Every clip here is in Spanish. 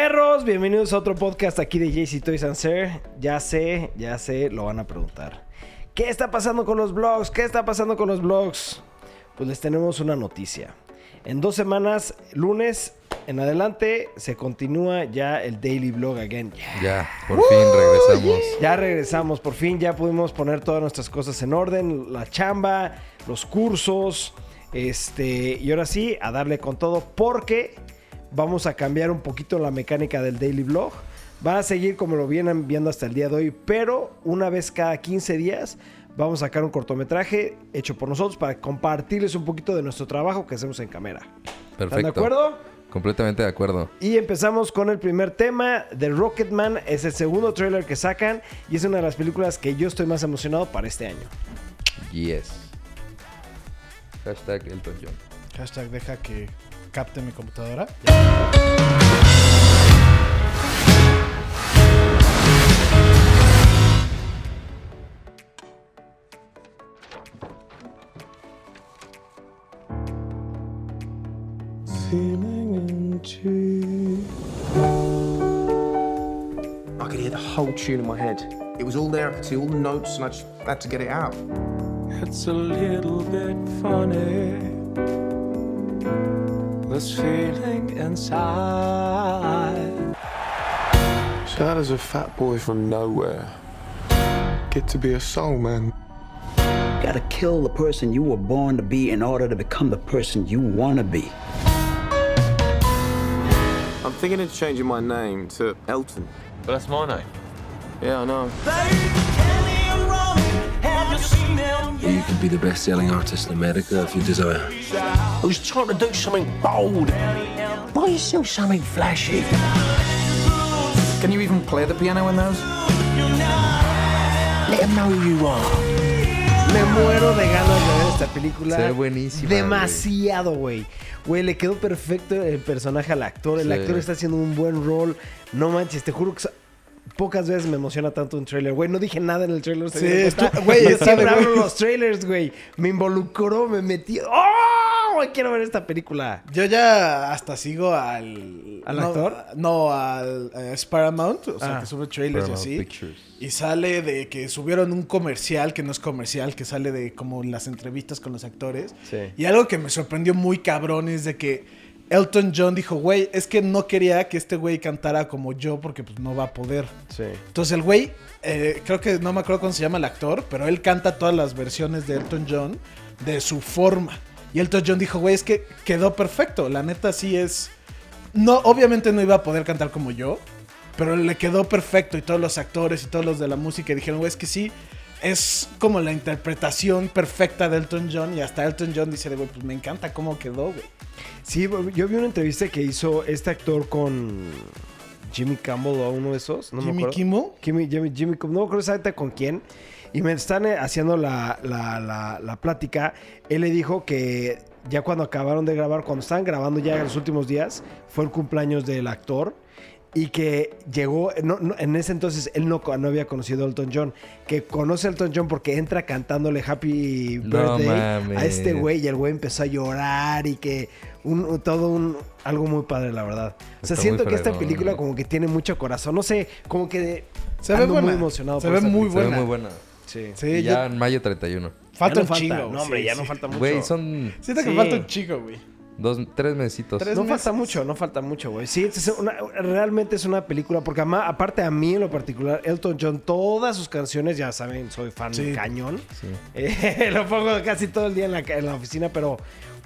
Perros, bienvenidos a otro podcast aquí de JC Toys and Sir. Ya sé, ya sé, lo van a preguntar. ¿Qué está pasando con los blogs? ¿Qué está pasando con los blogs? Pues les tenemos una noticia. En dos semanas, lunes en adelante, se continúa ya el Daily Blog again. Yeah. Ya, por fin regresamos. Ya regresamos, por fin ya pudimos poner todas nuestras cosas en orden, la chamba, los cursos, este, y ahora sí, a darle con todo porque vamos a cambiar un poquito la mecánica del daily vlog. Va a seguir como lo vienen viendo hasta el día de hoy, pero una vez cada 15 días vamos a sacar un cortometraje hecho por nosotros para compartirles un poquito de nuestro trabajo que hacemos en cámara. Perfecto. ¿Están de acuerdo? Completamente de acuerdo. Y empezamos con el primer tema de Rocketman. Es el segundo trailer que sacan y es una de las películas que yo estoy más emocionado para este año. Yes. Hashtag Elton John. Hashtag deja que capte mi computadora. I could hear the whole tune in my head. It was all there, I could see all the notes, and I just had to get it out. It's a little bit funny. This feeling inside. So how does a fat boy from nowhere get to be a soul man? gotta kill the person you were born to be in order to become the person you wanna be. I'm thinking of changing my name to Elton. But that's my name. Yeah, I know. You can be the best selling artist in America if you desire. I was trying to do something bold. Why you sell something flashy? Can you even play the piano in those? Let them know who you are. Me muero de ganas de ver esta película. Se ve buenísima, Demasiado, güey. Güey, le quedó perfecto el personaje al actor. El Sí. actor está haciendo un buen rol. No manches, te juro que pocas veces me emociona tanto un trailer. Güey, no dije nada en el trailer. Sí, güey, está de siempre hablo güey. los trailers, güey. Me involucró, me metí. ¡Oh! güey, Quiero ver esta película. Yo ya hasta sigo al... ¿Al no, actor? No, al eh, es Paramount, o sea, Ah. que sube trailers y así. Pictures. Y sale de que subieron un comercial, que no es comercial, que sale de como las entrevistas con los actores. Sí. Y algo que me sorprendió muy cabrón es de que Elton John dijo, güey, es que no quería que este güey cantara como yo porque pues no va a poder. Sí. Entonces el güey, eh, creo que no me acuerdo cómo se llama el actor, pero él canta todas las versiones de Elton John de su forma. Y Elton John dijo, güey, es que quedó perfecto. La neta sí es... No, obviamente no iba a poder cantar como yo, pero le quedó perfecto y todos los actores y todos los de la música dijeron, güey, es que sí, es como la interpretación perfecta de Elton John y hasta Elton John dice, güey, pues me encanta cómo quedó, güey. Sí, yo vi una entrevista que hizo este actor con Jimmy Campbell o uno de esos. No me Jimmy acuerdo. Kimmel. Jimmy, Jimmy, Jimmy no me acuerdo exactamente con quién. Y me están eh, haciendo la, la, la, la plática. Él le dijo que ya cuando acabaron de grabar, cuando estaban grabando ya en los últimos días, fue el cumpleaños del actor. Y que llegó, no, no, en ese entonces él no, no había conocido a Elton John. Que conoce a Elton John porque entra cantándole Happy Birthday a este güey. Y el güey empezó a llorar y que un, todo un, algo muy padre, la verdad. O sea, siento que esta película como que tiene mucho corazón. No sé, como que Se ve buena. muy emocionado. Se por ve esta muy película. Se ve buena. muy buena. Sí. Sí, Y yo- ya en mayo 31. falta un no chingo. No, hombre, sí, ya no falta mucho. Güey, son Siento que Sí. falta un chico, güey. Dos, tres mesitos. Tres No meses. falta mucho, no falta mucho, güey. Sí, es una- realmente es una película, porque ama- aparte a mí en lo particular, Elton John, todas sus canciones, ya saben, soy fan Sí. cañón. Eh, lo pongo casi todo el día en la, en la oficina, pero,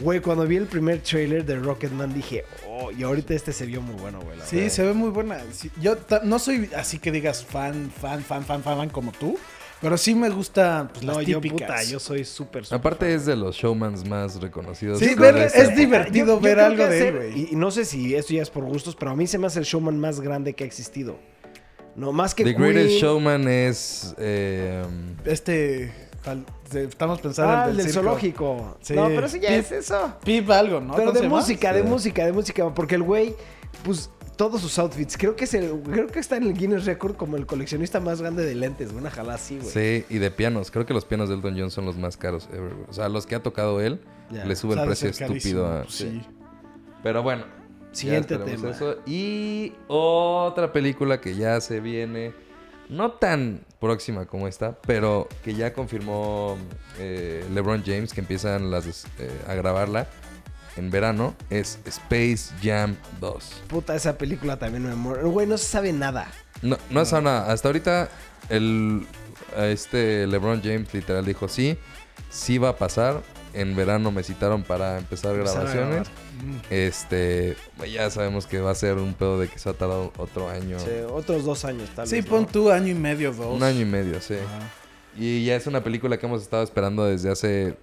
güey, cuando vi el primer trailer de Rocketman dije, oh, y ahorita este se vio muy bueno, güey. Sí, verdad. se ve muy buena. Sí, yo no soy así que digas fan, fan, fan, fan, fan, fan como tú, pero sí me gusta pues, las No, yo, típicas. puta, yo soy súper, súper Aparte fan. es de los showmans más reconocidos. Sí, ver- es época. divertido Yo- ver algo de él, güey. Y, y no sé si esto ya es por gustos, pero a mí se me hace el showman más grande que ha existido. No, más que The Greatest. Showman es... eh, Este, estamos pensando Ah, en el del zoológico. Sí. No, pero eso ya Pip- es eso. Pip algo, ¿no? Pero ¿Cómo de música, de Sí. música, de música. Porque el güey, pues, todos sus outfits. Creo que es el, creo que está en el Guinness Record como el coleccionista más grande de lentes. Una jalá así, güey. sí, y de pianos. Creo que los pianos de Elton John son los más caros ever. O sea, los que ha tocado él, Ya. le sube el precio estúpido a... pues, sí. Pero bueno, Siguiente tema. eso. Y otra película que ya se viene, no tan próxima como esta, pero que ya confirmó eh, LeBron James que empiezan las, eh, a grabarla en verano, es Space Jam 2. Puta, esa película también me muero. Güey, no se sabe nada. No, no ha sonado nada. Hasta ahorita, el, este LeBron James literal dijo: Sí, sí va a pasar. En verano me citaron para empezar Empezar a grabaciones. Este, ya sabemos que va a ser un pedo de que se ha tardado otro año. Sí, otros dos años, tal Sí, vez. pon ¿no? tú año y medio, dos. Un año y medio, sí. Ajá. Y ya es una película que hemos estado esperando desde hace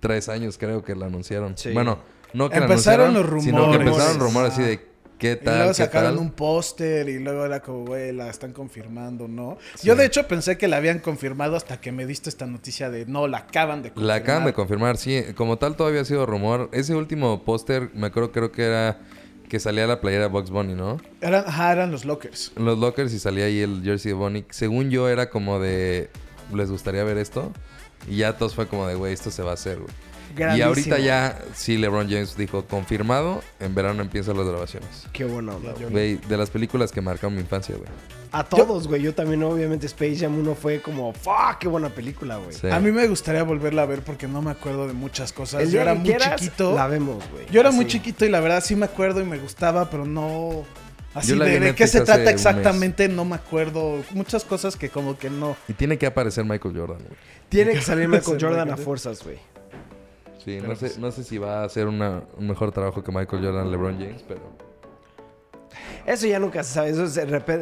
tres años, creo que la anunciaron. Sí. Bueno, no que Empezaron la los anunciaron, sino que rumores. empezaron rumores así de qué Y tal, luego qué sacaron tal. un póster y luego era como, güey, la están confirmando, ¿no? Yo de hecho pensé que la habían confirmado hasta que me diste esta noticia de no, la acaban de confirmar. La acaban de confirmar, sí. Como tal todavía ha sido rumor. Ese último póster, me acuerdo, creo que era que salía la playera de Bugs Bunny, ¿no? Eran, ajá, eran los lockers. Los lockers y salía ahí el jersey de Bunny. Según yo era como de, ¿les gustaría ver esto? Y ya todos fue como de, güey, esto se va a hacer, güey. Y ahorita ya, sí, LeBron James dijo, confirmado, en verano empiezan las grabaciones. Qué bueno, güey. De las películas que marcaron mi infancia, güey. A todos, güey. Yo también, obviamente, Space Jam 1 fue como, fuck, qué buena película, güey. Sí. A mí me gustaría volverla a ver porque no me acuerdo de muchas cosas. El Yo era muy quieras, chiquito. La vemos, güey. Yo era Así. muy chiquito y la verdad sí me acuerdo y me gustaba, pero no... Así de, de qué se trata exactamente, no me acuerdo. Muchas cosas que como que no. Y tiene que aparecer Michael Jordan, güey. Tiene que salir Michael Sí, Jordan a fuerzas, güey. Sí, no sé, pues- no sé si va a hacer una- un mejor trabajo que Michael Jordan, LeBron James, pero... Eso ya nunca se sabe. Eso es,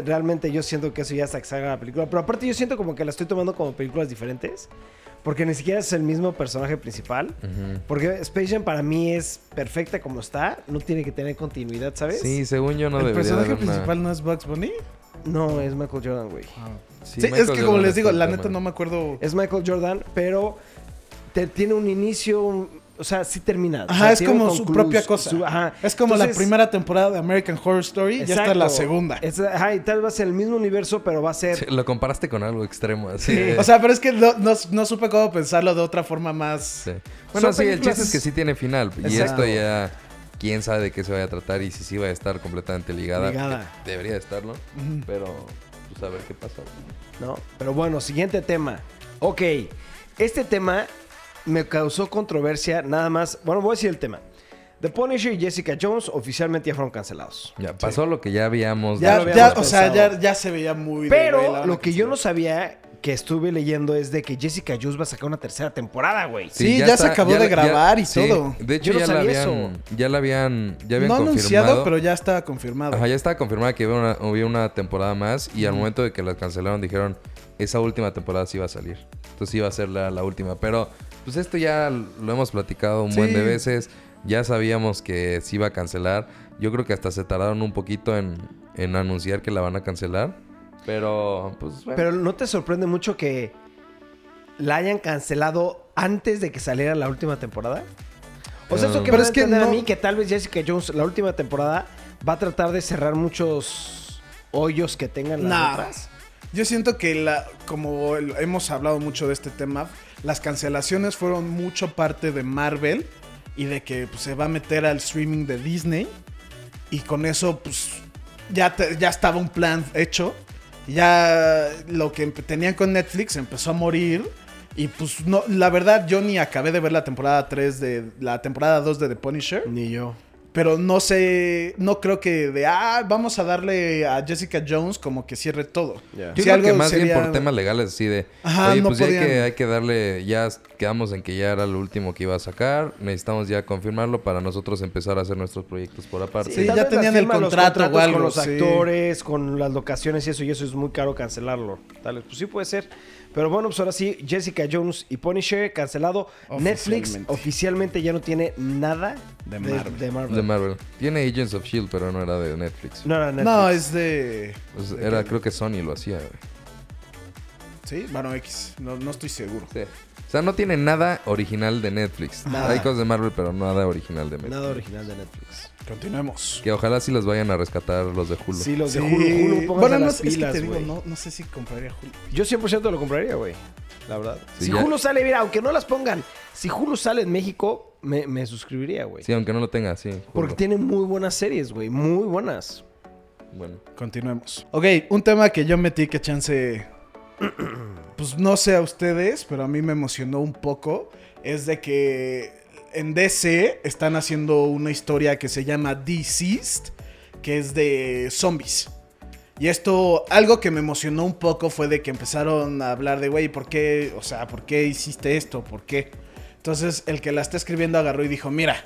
realmente yo siento que eso ya hasta que salga la película. Pero aparte yo siento como que la estoy tomando como películas diferentes. Porque ni siquiera es el mismo personaje principal. Ujú. Porque Space Jam para mí es perfecta como está. No tiene que tener continuidad, ¿sabes? Sí, según yo no ¿El debería personaje haber una- principal no es Bugs Bunny? No, es Michael Jordan, güey. Sí, es que como Jordan les digo, la neta no me acuerdo. Es Michael Jordan, pero te- tiene un inicio, un- o sea, sí termina. O Ajá, sea, es como su propia cosa. su- ajá. Es como la primera temporada de American Horror Story, ya está la exacto. segunda. Es- ajá, y tal vez va a ser el mismo universo, pero va a ser... Sí, lo comparaste con algo extremo, así. Sí. O sea, pero es que no, no- no supe cómo pensarlo de otra forma más. sí. Bueno, Son sí, el chiste es que sí tiene final. Y Exacto. esto ya... Quién sabe de qué se vaya a tratar y si sí va a estar completamente ligada. Ligada. Debería de estarlo. Pero, pues a ver qué pasa. ¿no? Pero bueno, siguiente tema. Ok, este tema me causó controversia nada más. Bueno, voy a decir el tema. The Punisher y Jessica Jones oficialmente ya fueron cancelados. Ya, pasó lo que ya habíamos... Ya Ya, o sea, ya, ya se veía muy. Pero lo que yo no sabía que estuve leyendo es de que Jessica Jones va a sacar una tercera temporada, güey. Sí, ya se acabó de grabar y sí, todo. De hecho, Yo no ya, la habían, ya la habían... Ya habían No confirmado. anunciado, pero ya estaba confirmado. Ajá, ya estaba confirmada que había una, había una temporada más y al momento de que la cancelaron dijeron esa última temporada sí iba a salir. Entonces iba a ser la, la última. Pero pues esto ya lo hemos platicado un Sí. buen de veces. Ya sabíamos que se iba a cancelar. Yo creo que hasta se tardaron un poquito en, en anunciar que la van a cancelar. Pero pues bueno. Pero ¿no te sorprende mucho que la hayan cancelado antes de que saliera la última temporada? O sea, eso que Pero me es que que a no- mí que tal vez Jessica Jones la última temporada va a tratar de cerrar muchos hoyos que tengan las Nah. otras. Yo siento que la, como hemos hablado mucho de este tema, las cancelaciones fueron mucho parte de Marvel y de que pues, se va a meter al streaming de Disney y con eso pues ya, te- ya estaba un plan hecho. Ya lo que tenían con Netflix empezó a morir y pues no, la verdad yo ni acabé de ver la temporada 3 de la temporada 2 de The Punisher. Ni yo. Pero no sé, no creo que de, ah, vamos a darle a Jessica Jones como que cierre todo. Yo Si creo que más bien por temas legales, así de. Ajá, oye, no pues ya hay que, hay que darle. Ya quedamos en que ya era lo último que iba a sacar. Necesitamos ya confirmarlo para nosotros empezar a hacer nuestros proyectos por aparte. Sí, ya tenían el contrato o contratos algo, Con los sí. actores, con las locaciones y eso, y eso es muy caro cancelarlo. Tal vez, pues sí puede ser. Pero bueno, pues ahora sí, Jessica Jones y Punisher cancelado. Netflix Oficialmente. ya no tiene nada De de, Marvel. de Marvel. De Marvel. Tiene Agents of Shield, pero no era de Netflix. No era Netflix. No, es de... Pues era, creo que Sony lo hacía, güey. Sí, bueno, X. No, no estoy seguro. Sí. O sea, no tiene nada original de Netflix. Nada. Hay cosas de Marvel, pero nada original de Netflix. Nada original de Netflix. Continuemos. Que ojalá sí los vayan a rescatar los de Hulu. Sí, los Sí. de Hulu, Hulu, bueno, no, las es que pilas, te digo, no, no sé si compraría Hulu. Yo 100% lo compraría, güey. La verdad. Sí, si ya. Hulu sale, mira, aunque no las pongan, si Hulu sale en México, me, me suscribiría, güey. Sí, aunque no lo tenga, sí. Hulu. Porque tiene muy buenas series, güey. Muy buenas. Bueno. Continuemos. Ok, un tema que yo metí que chance. Pues no sé a ustedes, pero a mí me emocionó un poco. Es de que en DC están haciendo una historia que se llama Deceased, que es de zombies. Y esto, algo que me emocionó un poco fue de que empezaron a hablar de, güey, ¿por qué? O sea, ¿por qué hiciste esto? ¿Por qué? Entonces el que la está escribiendo agarró y dijo, mira,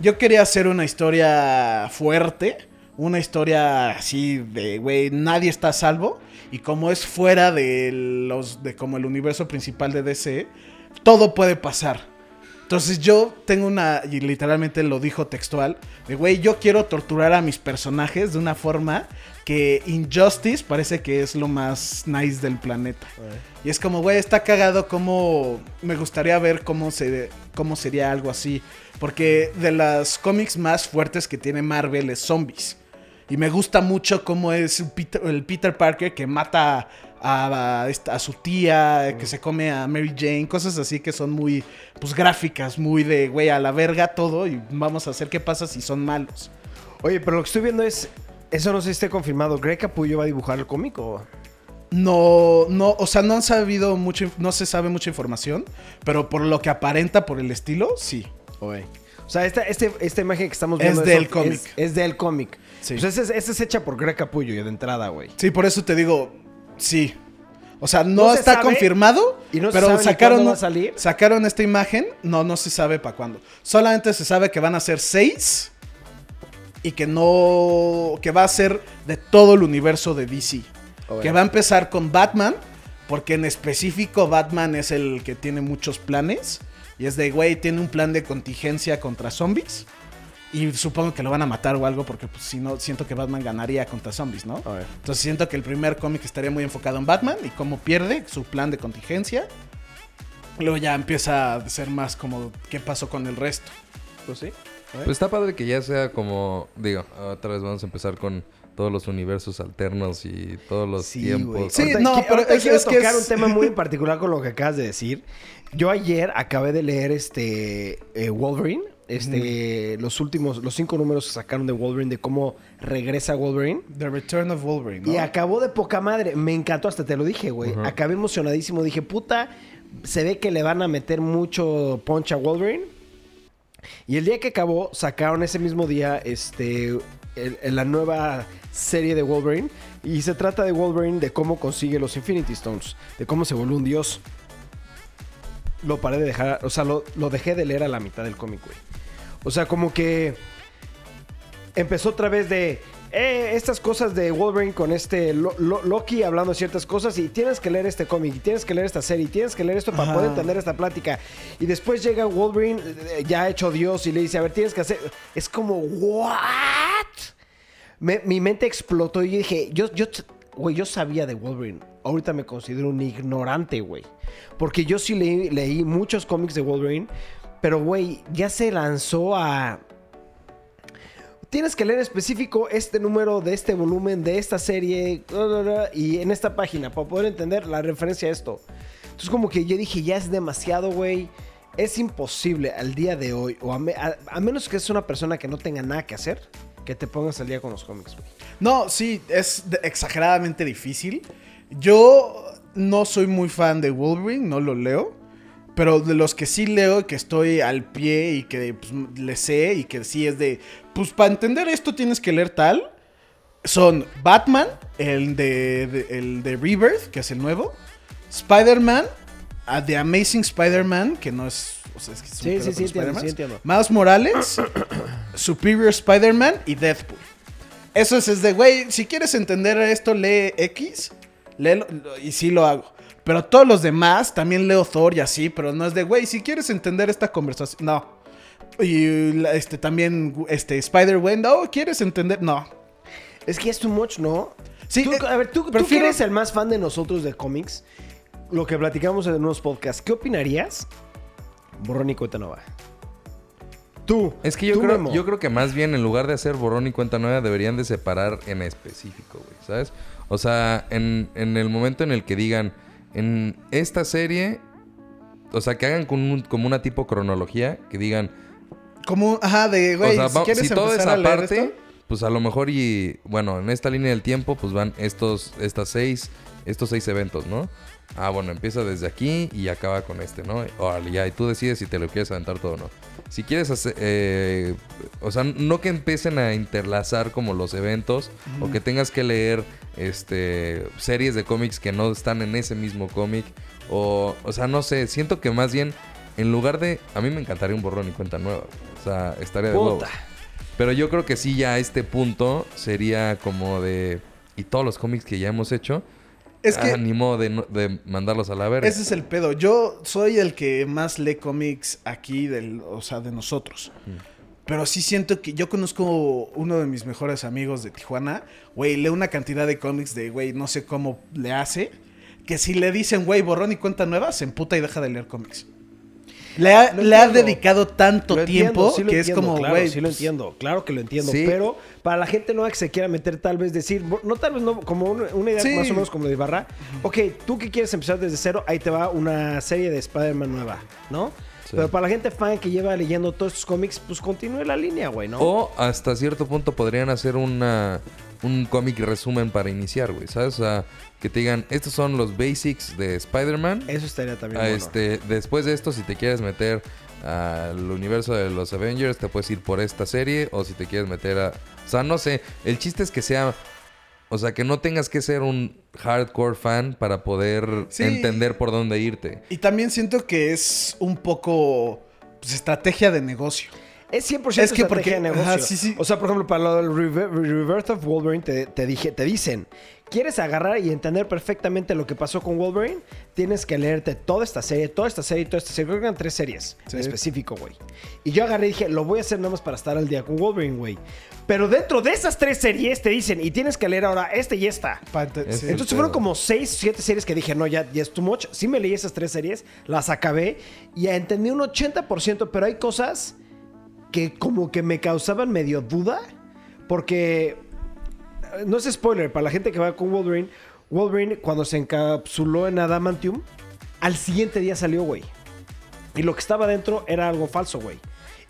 yo quería hacer una historia fuerte, una historia así de, güey, nadie está a salvo. Y como es fuera de los, de como el universo principal de DC, todo puede pasar. Entonces yo tengo una, y literalmente lo dijo textual, de, güey, yo quiero torturar a mis personajes de una forma que Injustice parece que es lo más nice del planeta. Y es como, güey, está cagado como... Me gustaría ver cómo, se, cómo sería algo así. Porque de las cómics más fuertes que tiene Marvel es zombies. Y me gusta mucho cómo es Peter- el Peter Parker que mata a, a esta- a su tía, que se come a Mary Jane, cosas así que son muy, pues gráficas, muy de, güey, a la verga todo y vamos a hacer qué pasa si son malos. Oye, pero lo que estoy viendo es. Eso no sé si esté confirmado. ¿Greg Capullo va a dibujar el cómic o.? No, no, o sea, no han sabido mucho, no se sabe mucha información, pero por lo que aparenta, por el estilo, sí. Oye. O sea, esta, este, esta imagen que estamos Es viendo del es- cómic. Es, es del cómic. Sí. O sea, esta es, hecha por Greg Capullo de entrada, güey. Sí, por eso te digo, sí. O sea, no, está confirmado, y no se pero sacaron, va a salir. sacaron esta imagen, no, no se sabe para cuándo. Solamente se sabe que van a ser seis y que no, que va a ser de todo el universo de DC. Que va a empezar con Batman, porque en específico Batman es el que tiene muchos planes. Y es de, güey, tiene un plan de contingencia contra zombies. Y supongo que lo van a matar o algo, porque pues, si no, siento que Batman ganaría contra zombies, ¿no? A ver. Entonces siento que el primer cómic estaría muy enfocado en Batman y cómo pierde su plan de contingencia. Luego ya empieza a ser más como qué pasó con el resto. Pues sí. Pues está padre que ya sea como, digo, otra vez vamos a empezar con todos los universos alternos y todos los Sí, tiempos. güey. Sí, Ahorita no, pero ahorita es- quiero es que tocar es- un tema muy en particular con lo que acabas de decir. Yo ayer acabé de leer este eh, Wolverine. Este, los últimos, los cinco números que sacaron de Wolverine, de cómo regresa Wolverine. The Return of Wolverine, ¿no? Y acabó de poca madre. Me encantó, hasta te lo dije, güey. Acabé emocionadísimo. Dije, puta, se ve que le van a meter mucho punch a Wolverine. Y el día que acabó, sacaron ese mismo día este, el- el- la nueva serie de Wolverine. Y se trata de Wolverine, de cómo consigue los Infinity Stones, de cómo se vuelve un dios. Lo paré de dejar, o sea, lo, lo dejé de leer a la mitad del cómic, güey. O sea, como que empezó otra vez de eh, estas cosas de Wolverine con este Lo- Lo- Loki hablando ciertas cosas y tienes que leer este cómic y tienes que leer esta serie y tienes que leer esto para Ajá. poder entender esta plática y después llega Wolverine eh, ya hecho Dios y le dice a ver tienes que hacer es como what Me- mi mente explotó y dije yo yo güey yo sabía de Wolverine ahorita me considero un ignorante güey porque yo sí leí, leí muchos cómics de Wolverine pero güey ya se lanzó a Tienes que leer específico este número de este volumen, de esta serie, y en esta página, para poder entender la referencia a esto. Entonces, como que yo dije, ya es demasiado, güey. Es imposible al día de hoy, o a- a menos que es una persona que no tenga nada que hacer, que te pongas al día con los cómics, güey. No, sí, es exageradamente difícil. Yo no soy muy fan de Wolverine, no lo leo. Pero de los que sí leo, que estoy al pie y que pues, le sé y que sí es de, pues para entender esto tienes que leer tal, son Batman, el de, de- el de Rebirth, que es el nuevo, Spider-Man, a The Amazing Spider-Man, que no es... O sea, es que es Sí, sí, sí, entiendo, Spider-Man. sí, entiendo. Miles Morales, Superior Spider-Man y Deadpool. Eso es, es de, güey, si quieres entender esto, lee X, léelo, y sí lo hago. Pero todos los demás, también leo Thor y así, pero no es de, güey, si quieres entender esta conversación, no. Y este también, este, Spider-Man, no, ¿quieres entender? No. Es que es too much, ¿no? Sí, Tú- eh, a ver, tú, tú que eres el más fan de nosotros de cómics, lo que platicamos en unos podcasts, ¿qué opinarías? Borrón y cuenta nueva. Tú. Es que yo tú, creo, Memo. yo creo que más bien en lugar de hacer borrón y cuenta nueva deberían de separar en específico, güey, ¿sabes? O sea, en, en el momento en el que digan, en esta serie, o sea, que hagan con un- como una tipo cronología, que digan, Como, ajá, de, güey, o sea, si quieres si todo es aparte, pues a lo mejor y, bueno, en esta línea del tiempo, pues van estos, estas seis, estos seis eventos, ¿no? Ah, bueno, empieza desde aquí y acaba con este, ¿no? Órale, ya, y tú decides si te lo quieres aventar todo o no. Si quieres hacer, eh, o sea, no que empiecen a interlazar como los eventos o que tengas que leer este series de cómics que no están en ese mismo cómic o, o sea, no sé, siento que más bien en lugar de, a mí me encantaría un borrón y cuenta nueva, o sea, estaría de huevos. Puta. Pero yo creo que sí, ya a este punto sería como de. Y todos los cómics que ya hemos hecho. Es que- ah, ni modo de, de mandarlos a la verga. ese es el pedo. Yo soy el que más lee cómics aquí, del, o sea, de nosotros. Pero sí siento que yo conozco uno de mis mejores amigos de Tijuana. Güey, lee una cantidad de cómics de, güey, no sé cómo le hace. Que si le dicen, güey, borrón y cuenta nueva, se emputa y deja de leer cómics. Le ha, le dedicado tanto Lo entiendo, tiempo sí lo que es como, claro, güey. sí lo pues, entiendo, claro que lo entiendo. Sí. Pero para la gente nueva que se quiera meter, tal vez decir, no tal vez no, como una, una idea Sí. más o menos como de Ibarra. Ok, tú que quieres empezar desde cero, ahí te va una serie de Spider-Man nueva, ¿no? Sí. Pero para la gente fan que lleva leyendo todos estos cómics, pues continúe la línea, güey, ¿no? O hasta cierto punto podrían hacer una, un cómic resumen para iniciar, güey. ¿Sabes? O sea, que te digan, estos son los basics de Spider-Man. Eso estaría también Ah, bueno. este, después de esto, si te quieres meter al universo de los Avengers, te puedes ir por esta serie. O si te quieres meter a. O sea, no sé. El chiste es que sea. O sea, que no tengas que ser un hardcore fan para poder Sí. entender por dónde irte. Y también siento que es un poco pues, estrategia de negocio. Es 100% Es que estrategia porque- de negocio. ajá, sí, sí. O sea, por ejemplo, para lo del Rebirth of Wolverine te, te dije, te dicen, ¿quieres agarrar y entender perfectamente lo que pasó con Wolverine? Tienes que leerte toda esta serie, toda esta serie, toda esta serie. Creo que eran tres series en específico, güey. Y yo agarré y dije, lo voy a hacer nada más para estar al día con Wolverine, güey. Pero dentro de esas tres series te dicen, y tienes que leer ahora esta y esta. Pa- ente- Es- sí. el Entonces fueron como seis, siete series que dije, no, ya, ya es too much. Sí me leí esas tres series, las acabé y entendí un 80%, pero hay cosas que como que me causaban medio duda. Porque, no es spoiler, para la gente que va con Wolverine, Wolverine cuando se encapsuló en Adamantium, al siguiente día salió, güey. Y lo que estaba dentro era algo falso, güey.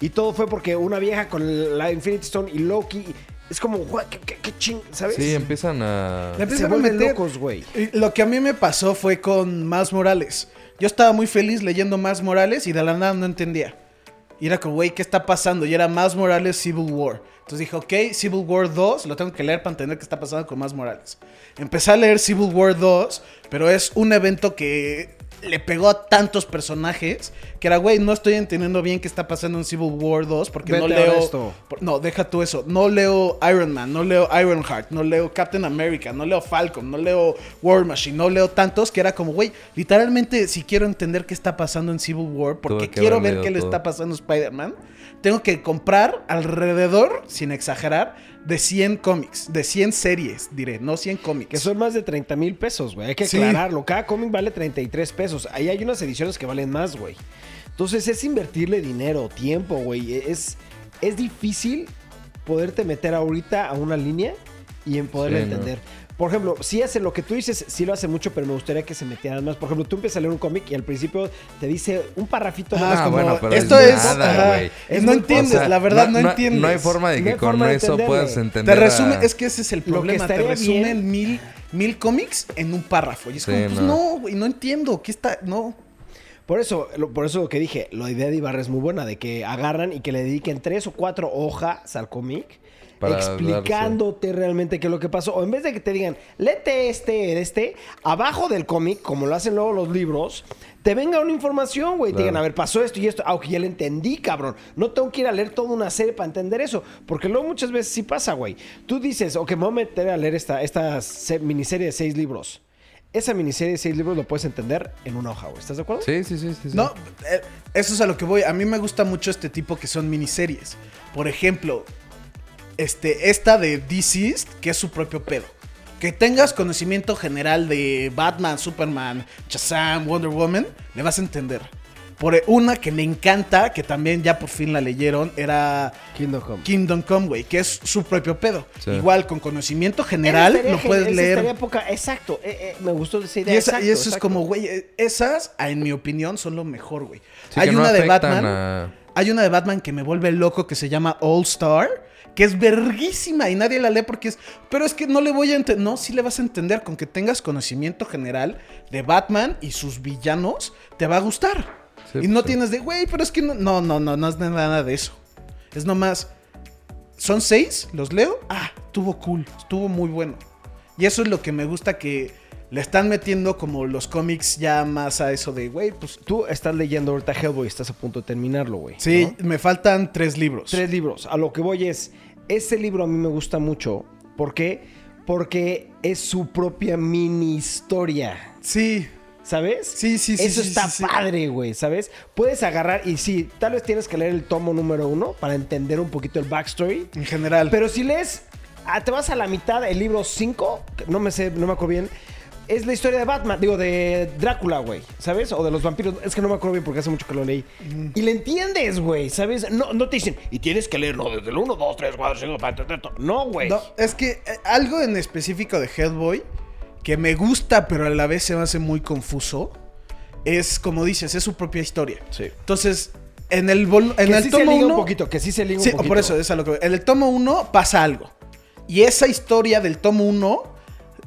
Y todo fue porque una vieja con la Infinity Stone y Loki... Es como, "What? ¿qué, qué, qué ching? ¿Sabes? Sí, empiezan a. Se empiezan a vuelven meter- locos, güey. Lo que a mí me pasó fue con Miles Morales. Yo estaba muy feliz leyendo Miles Morales y de la nada no entendía. Y era como, güey, ¿qué está pasando? Y era Miles Morales Civil War. Entonces dije, ok, Civil War 2, lo tengo que leer para entender qué está pasando con Miles Morales. Empecé a leer Civil War 2, pero es un evento que le pegó a tantos personajes que era, güey, no estoy entendiendo bien qué está pasando en Civil War 2 porque no Vete leo... esto. por- No, deja tú eso. No leo Iron Man, no leo Ironheart, no leo Captain America, no leo Falcon, no leo War Machine, no leo tantos que era como, güey, literalmente si quiero entender qué está pasando en Civil War, porque quiero ver qué le está pasando a Spider-Man, tengo que comprar alrededor, sin exagerar, de 100 cómics, de 100 series, diré, no 100 cómics. Que son más de 30 mil pesos, güey. Hay que Sí. aclararlo. Cada cómic vale 33 pesos. Ahí hay unas ediciones que valen más, güey. Entonces es invertirle dinero, tiempo, güey. Es, es difícil poderte meter ahorita a una línea y en poderla Sí, no. Por ejemplo, si hace lo que tú dices, sí lo hace mucho, pero me gustaría que se metieran más. Por ejemplo, tú empiezas a leer un cómic y al principio te dice un parrafito Ah, más Ah, como, bueno, pero esto es es- nada, ajá, güey. es no entiendes, O sea, la verdad no, entiendes. No hay forma de No que con de eso puedas Te entender. resume, a- es que ese es el problema, te resumen bien- mil, mil cómics en un párrafo. Y es Sí, como, pues no. no, güey, no entiendo, ¿qué está? No. Por eso, lo- por eso lo que dije, la idea de Ibarra es muy buena, de que agarran y que le dediquen tres o cuatro hojas al cómic, Para explicándote realmente qué es lo que pasó. O en vez de que te digan, léete este, este, abajo del cómic, como lo hacen luego los libros, te venga una información, güey. Te digan, a ver, pasó esto y esto. Ah, ok, ya lo entendí, cabrón. No tengo que ir a leer toda una serie para entender eso. Porque luego muchas veces sí pasa, güey. Tú dices, ok, me voy a meter a leer esta, esta se- miniserie de seis libros. Esa miniserie de seis libros lo puedes entender en una hoja, güey. ¿Estás de acuerdo? Sí, sí, sí, sí, sí. No, eh, eso es a lo que voy. A mí me gusta mucho este tipo que son miniseries. Por ejemplo, este, esta de Deceased, que es su propio pedo. que tengas conocimiento general de Batman, Superman, Shazam, Wonder Woman, le vas a entender. Por una que me encanta, que también ya por fin la leyeron, era Kingdom Come. Kingdom Come, güey, que es su propio pedo. Sí. Igual, con conocimiento general, Esa lo puedes esa leer. estaría poca- exacto. eh, eh, me gustó esa idea. Y, esa- y exacto, eso es exacto. como, güey, eh, esas, en mi opinión, son lo mejor, güey. Sí, Hay que no una de afectan Batman. a- Hay una de Batman que me vuelve loco que se llama All Star, que es verguísima y nadie la lee porque es. Pero es que no le voy a entender. No, sí le vas a entender. Con que tengas conocimiento general de Batman y sus villanos, te va a gustar. Sí, y no sí. tienes de, güey, pero es que no, no, no, no, no es nada de eso. Es nomás. Son seis, los leo. Ah, estuvo cool, estuvo muy bueno. Y eso es lo que me gusta que le están metiendo como los cómics ya más a eso de, güey, pues. Tú estás leyendo ahorita Hellboy, estás a punto de terminarlo, güey. Sí, ¿no? me faltan tres libros. Tres libros. A lo que voy es, este libro a mí me gusta mucho. ¿Por qué? Porque es su propia mini historia. Sí, ¿Sabes? Sí, sí, sí, Eso sí, está sí, padre, güey, ¿sabes? Puedes agarrar y sí, tal vez tienes que leer el tomo número uno para entender un poquito el backstory. en general. Pero si lees, ah, te vas a la mitad, el libro 5, no me sé, no me acuerdo bien. Es la historia de Batman, digo, de Drácula, güey, ¿sabes? O de los vampiros. Es que no me acuerdo bien porque hace mucho que lo leí. Y le entiendes, güey, ¿sabes? No, no te dicen, y tienes que leerlo desde el 1, 2, 3, 4, 5, para entender todo". No, güey. No, es que eh, algo en específico de Hellboy que me gusta, pero a la vez se me hace muy confuso, es como dices, es su propia historia. Sí. Entonces, en el, vol- en que el sí tomo liga 1. un poquito, que sí se liga Sí, un poquito. por eso es a lo que. En el tomo 1 pasa algo. Y esa historia del tomo 1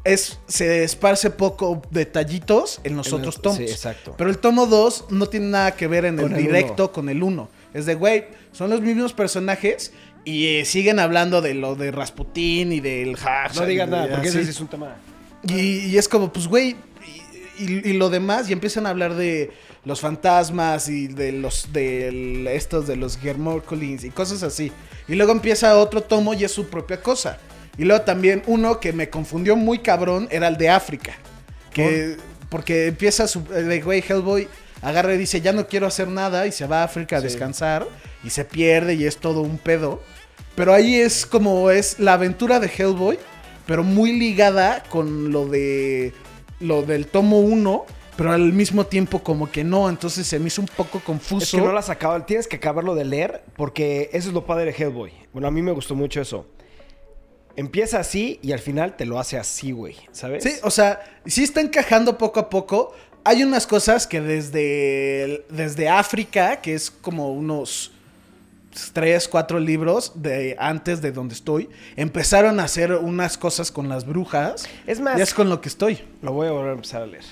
es, se esparce poco detallitos en los En otros el- tomos. sí, exacto. Pero el tomo 2 no tiene nada que ver en Con el el directo con el 1. Es de, güey, son los mismos personajes y eh, siguen hablando de lo de Rasputín y del hash. No digas nada, porque ese es un tema. Y, y es como, pues, güey, y, y- y lo demás, y empiezan a hablar de los fantasmas y de los, de estos, de los Germorcolins y cosas así. Y luego empieza otro tomo y es su propia cosa. Y luego también uno que me confundió muy cabrón era el de África. Que, porque empieza su, de, güey, Hellboy agarra y dice, ya no quiero hacer nada y se va a África a descansar y se pierde y es todo un pedo. Pero ahí es como es la aventura de Hellboy, pero muy ligada con lo de lo del tomo 1, pero al mismo tiempo como que no, entonces se me hizo un poco confuso. Es que no la has acabado, tienes que acabarlo de leer porque eso es lo padre de Hellboy. Bueno, a mí me gustó mucho eso. Empieza así y al final te lo hace así, güey, ¿sabes? Sí, o sea, sí está encajando poco a poco. Hay unas cosas que desde, desde África, que es como unos tres, cuatro libros de antes de donde estoy, empezaron a hacer unas cosas con las brujas. Es más- Y es con lo que estoy. Lo voy a volver a empezar a leer.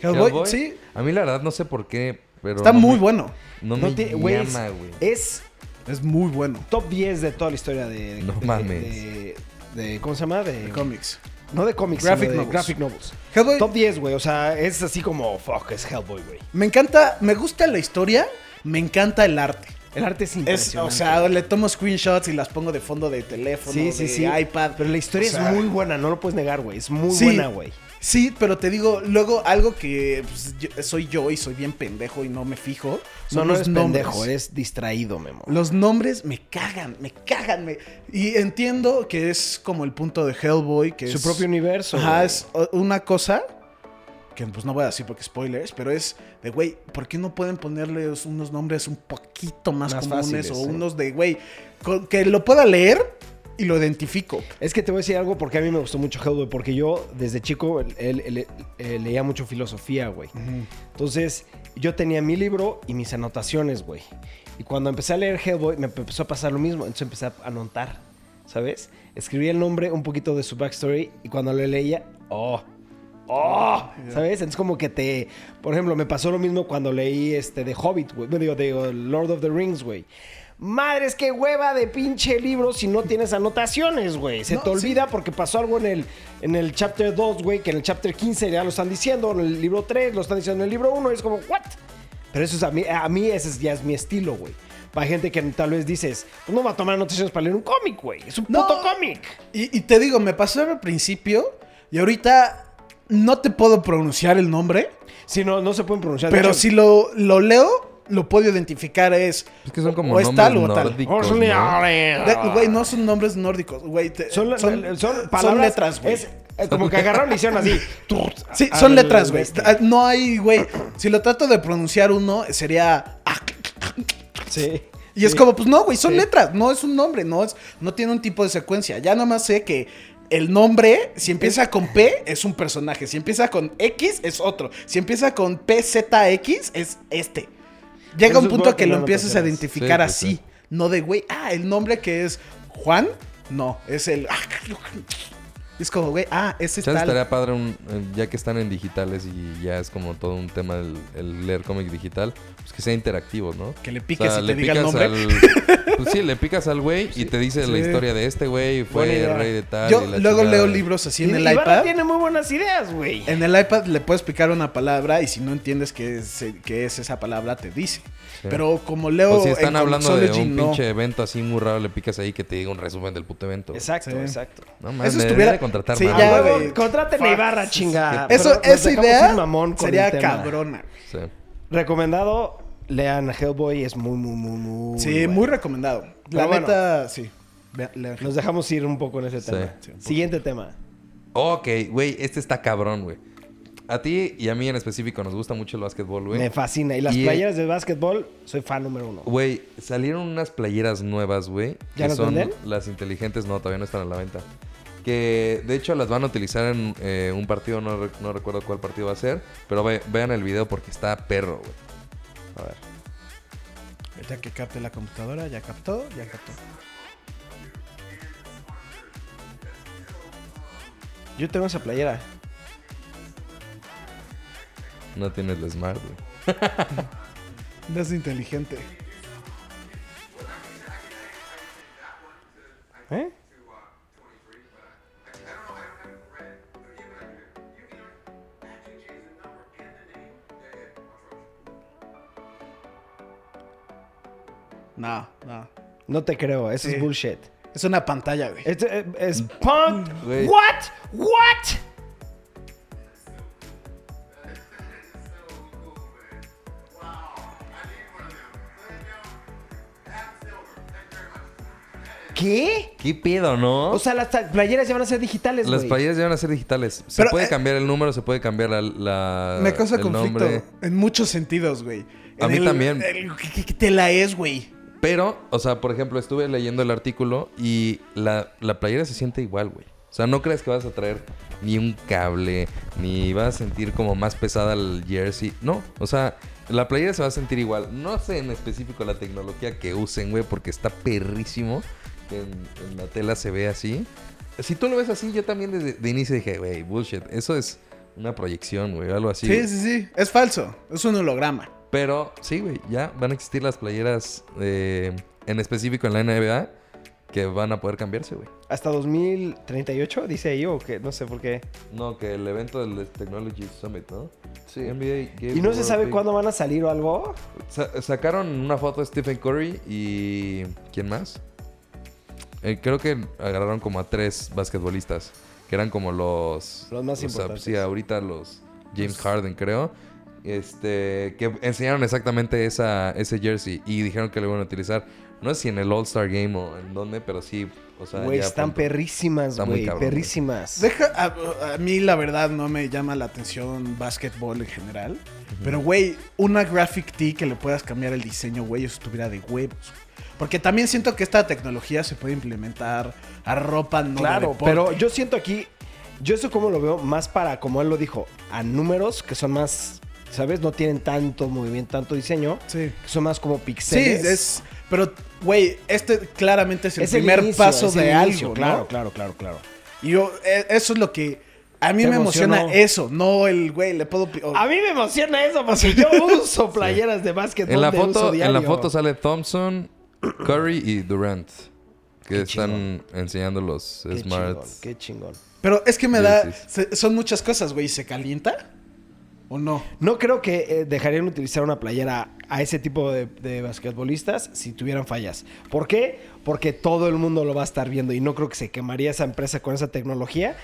Hellboy, Hellboy, sí, A mí la verdad no sé por qué, pero... está no muy me- bueno. No, No me te- llama, güey. Es Es muy bueno. top 10 de toda la historia de... de- No de- mames. de- de- ¿Cómo se llama? De, Cómics. No de cómics, Graphic sino de novels. graphic novels. Hellboy- Top 10, güey. O sea, es así como, fuck, es Hellboy, güey. Me encanta, me gusta la historia, me encanta el arte. El arte es Es, impresionante. o sea, le tomo screenshots y las pongo de fondo de teléfono, sí, sí, de sí. iPad. Pero la historia O sea, es muy buena, no lo puedes negar, güey. Es muy buena, güey. Sí, pero te digo, luego algo que pues, yo- soy yo y soy bien pendejo y no me fijo. No, Son no los eres nombres. pendejo, eres distraído, Memo. Los nombres me cagan, me cagan. Me... Y entiendo que es como el punto de Hellboy, que Su es... propio universo. Ajá, güey. es una cosa que pues no voy a decir porque spoilers, pero es de, güey, ¿por qué no pueden ponerles unos nombres un poquito más, Más comunes fáciles, o sí. unos de, güey, que lo pueda leer y lo identifico? Es que te voy a decir algo porque a mí me gustó mucho Hellboy, porque yo desde chico él- él- él- eh, leía mucho filosofía, güey. Entonces, yo tenía mi libro y mis anotaciones, güey. Y cuando empecé a leer Hellboy, me empezó a pasar lo mismo. Entonces empecé a anotar, ¿sabes? Escribí el nombre, un poquito de su backstory, y cuando lo leía, ¡oh! ¡Oh! ¿Sabes? Entonces como que te... Por ejemplo, me pasó lo mismo cuando leí este de Hobbit, güey. Digo, uh, Lord of the Rings, güey. Madres, qué hueva de pinche libro si no tienes anotaciones, güey. Se No, te olvida porque pasó algo en el, en el chapter 2, güey, que en el chapter 15 ya lo están diciendo, en el libro 3 lo están diciendo en el libro 1, y es como, ¿what? Pero eso es a mí, a mí ese es- ya es mi estilo, güey. Para gente que tal vez dices, pues no va a tomar anotaciones para leer un cómic, güey. Es un No. puto cómic. Y, y te digo, me pasó al principio y ahorita no te puedo pronunciar el nombre, Si no, no se pueden pronunciar. Pero si lo, lo leo, lo puedo identificar es. Es que son como o es nombres tal o tal. nórdicos, ¿no? De- Güey, no son nombres nórdicos, güey. te- Son, la- son, son palabras. letras, güey. Es, es como que agarraron y hicieron así. Sí, al- son letras, güey. este. Ah, No hay, güey. Si lo trato de pronunciar uno, sería. ah, Sí. Y es Sí. como, pues no, güey, son Sí. letras, no es un nombre, no, es, no tiene un tipo de secuencia. Ya nada más sé que el nombre, si empieza con P, es un personaje. Si empieza con X, es otro. Si empieza con PZX, es este. Llega un punto que que lo empiezas a identificar Sí, pues, así. sí. No de, güey, ah, el nombre que es Juan, no, es el... Es como, güey, ah, ese es tal. estaría padre, un- eh, ya que están en digitales y ya es como todo un tema el, el leer cómic digital, pues que sea interactivo, ¿no? Que le piques y te diga el nombre. al- pues sí, le picas al güey y te dice la historia de este güey, fue idea. rey de tal. Yo y la luego chingada. leo libros así en Y- el Ivana iPad. tiene muy buenas ideas, güey. En el iPad le puedes picar una palabra y si no entiendes qué es, qué es esa palabra, te dice. Sí. Pero como leo O si están en hablando de un no. pinche evento así muy raro, le picas ahí que te diga un resumen del puto evento. Exacto, Sí. exacto. No mames, Eso me estuviera- contratar Sí, ya, güey. Contraten a Ibarra, chinga. Eso, esa idea sería el cabrona. Sí. Recomendado, lean Hellboy, es muy, muy, muy, muy. Sí, bueno. muy recomendado. La bueno. neta, sí. Nos dejamos ir un poco en ese tema. Sí. Siguiente tema. Ok, güey, este está cabrón, güey. A ti y a mí en específico nos gusta mucho el básquetbol, güey. Me fascina. Y las Y- playeras de básquetbol, soy fan número uno. Güey, salieron unas playeras nuevas, güey. ¿Ya que las son venden? las inteligentes, no, todavía no están a la venta. Que de hecho las van a utilizar en eh, un partido, no, re- no recuerdo cuál partido va a ser. Pero ve- vean el video porque está perro, güey. A ver. Ya que capte la computadora, ya captó, ya captó. Yo tengo esa playera. No tienes el smart, güey. No es inteligente. ¿Eh? No, no. No te creo, eso Sí. es bullshit. Es una pantalla, güey. Es punk. Güey. What? What? ¿Qué? ¿Qué pedo, no? O sea, las playeras ya van a ser digitales, las güey. playeras ya van a ser digitales. Se Pero, puede eh, cambiar el número, se puede cambiar la. la- Me causa el conflicto nombre. en muchos sentidos, güey. A En mí el- también. el- ¿qué, qué- qué te la es, güey? Pero, o sea, por ejemplo, estuve leyendo el artículo y la, la playera se siente igual, güey. O sea, no crees que vas a traer ni un cable, ni vas a sentir como más pesada el jersey. No, o sea, la playera se va a sentir igual. No sé en específico la tecnología que usen, güey, porque está perrísimo. que En, en la tela se ve así. Si tú lo ves así, yo también desde de inicio dije, güey, bullshit. Eso es una proyección, güey, algo así. Sí, sí, sí. Es falso. Es un holograma. Pero sí, güey, ya van a existir las playeras eh, en específico en la NBA que van a poder cambiarse, güey. Hasta 2038, dice ahí, o que no sé por qué. No, que el evento del Technology Summit, ¿no? Sí, NBA. gave ¿Y no se sabe cuándo van a salir o algo? Sa- sacaron una foto de Stephen Curry y. ¿Quién más? Eh, creo que agarraron como a tres basquetbolistas. Que eran como los. Los más o sea, importantes. sí, ahorita los. James Harden, creo. Este. Que enseñaron exactamente esa, ese jersey. Y dijeron que lo iban a utilizar. No sé si en el All-Star Game o en dónde, pero sí. O sea, Güey, están pronto. perrísimas, güey. Perrísimas. Deja, a, a mí la verdad no me llama la atención básquetbol en general. Pero, güey, una graphic tee que le puedas cambiar el diseño, güey, eso estuviera de huevos. Porque también siento que esta tecnología se puede implementar a ropa no claro, pero yo siento aquí, yo eso como lo veo más para, como él lo dijo, a números que son más, ¿sabes? No tienen tanto movimiento, tanto diseño. Sí. Que son más como Sí, pixeles. es... Pero, güey, este claramente es el Es el primer inicio, paso es el de inicio, algo, Claro, ¿no? claro, claro, claro. Y yo, e- eso es lo que... A mí me emociona eso, no el, güey, le puedo... oh, A mí me emociona eso porque yo uso playeras de básquetbol En la, de uso foto, en la foto sale Thompson, Curry y Durant. Que Qué están enseñando los Qué Smarts. chingón, qué chingón. Pero es que me da... Son muchas cosas, güey. ¿Se calienta? ¿O no? No creo que eh, dejarían utilizar una playera a ese tipo de, de basquetbolistas si tuvieran fallas. ¿Por qué? Porque todo el mundo lo va a estar viendo y no creo que se quemaría esa empresa con esa tecnología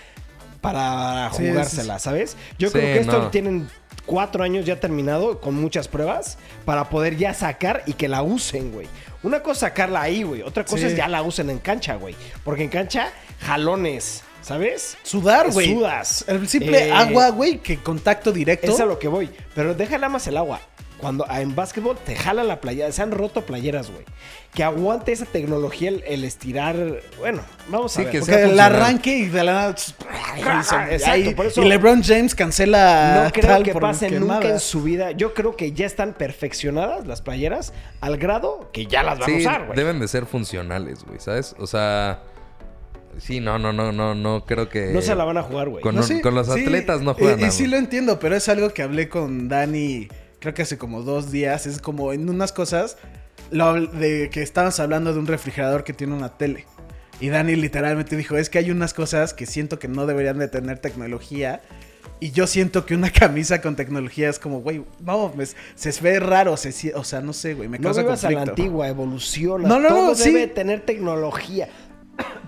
para Sí, jugársela, ¿sabes? Yo Sí, creo que esto no. tienen cuatro años ya terminado con muchas pruebas para poder ya sacar y que la usen, güey. Una cosa es sacarla ahí, güey. Otra cosa Sí. es ya la usen en cancha, güey. Porque en cancha, jalones, ¿sabes? Sudar, güey. Sudas. El simple Eh, agua, güey, que contacto directo. Es a lo que voy. Pero déjala más el agua. Cuando ah, en básquetbol te jalan la playera, se han roto playeras, güey. Que aguante esa tecnología, el, el estirar. Bueno, vamos a Sí, ver. que Porque el arranque y de la nada. Exacto, ahí- por eso- y LeBron James cancela. No creo tal que por pase quemada. nunca en su vida. Yo creo que ya están perfeccionadas las playeras al grado que ya las van a usar, güey. deben de ser funcionales, güey, ¿sabes? O sea, sí, no, no, no, no, no creo que... No se la van a jugar, güey. Con, No, un- sí, con los sí, atletas no y- juegan Y, nada. sí lo entiendo, pero es algo que hablé con Dani, creo que hace como dos días. Es como en unas cosas lo de que estábamos hablando de un refrigerador que tiene una tele. Y Dani literalmente dijo, es que hay unas cosas que siento que no deberían de tener tecnología. Y yo siento que una camisa con tecnología es como, güey, no, me- se ve raro, se o sea, no sé, güey, me No causa vivas a la conflicto. antigua, evoluciona. No, no, no, Todo sí. debe tener tecnología.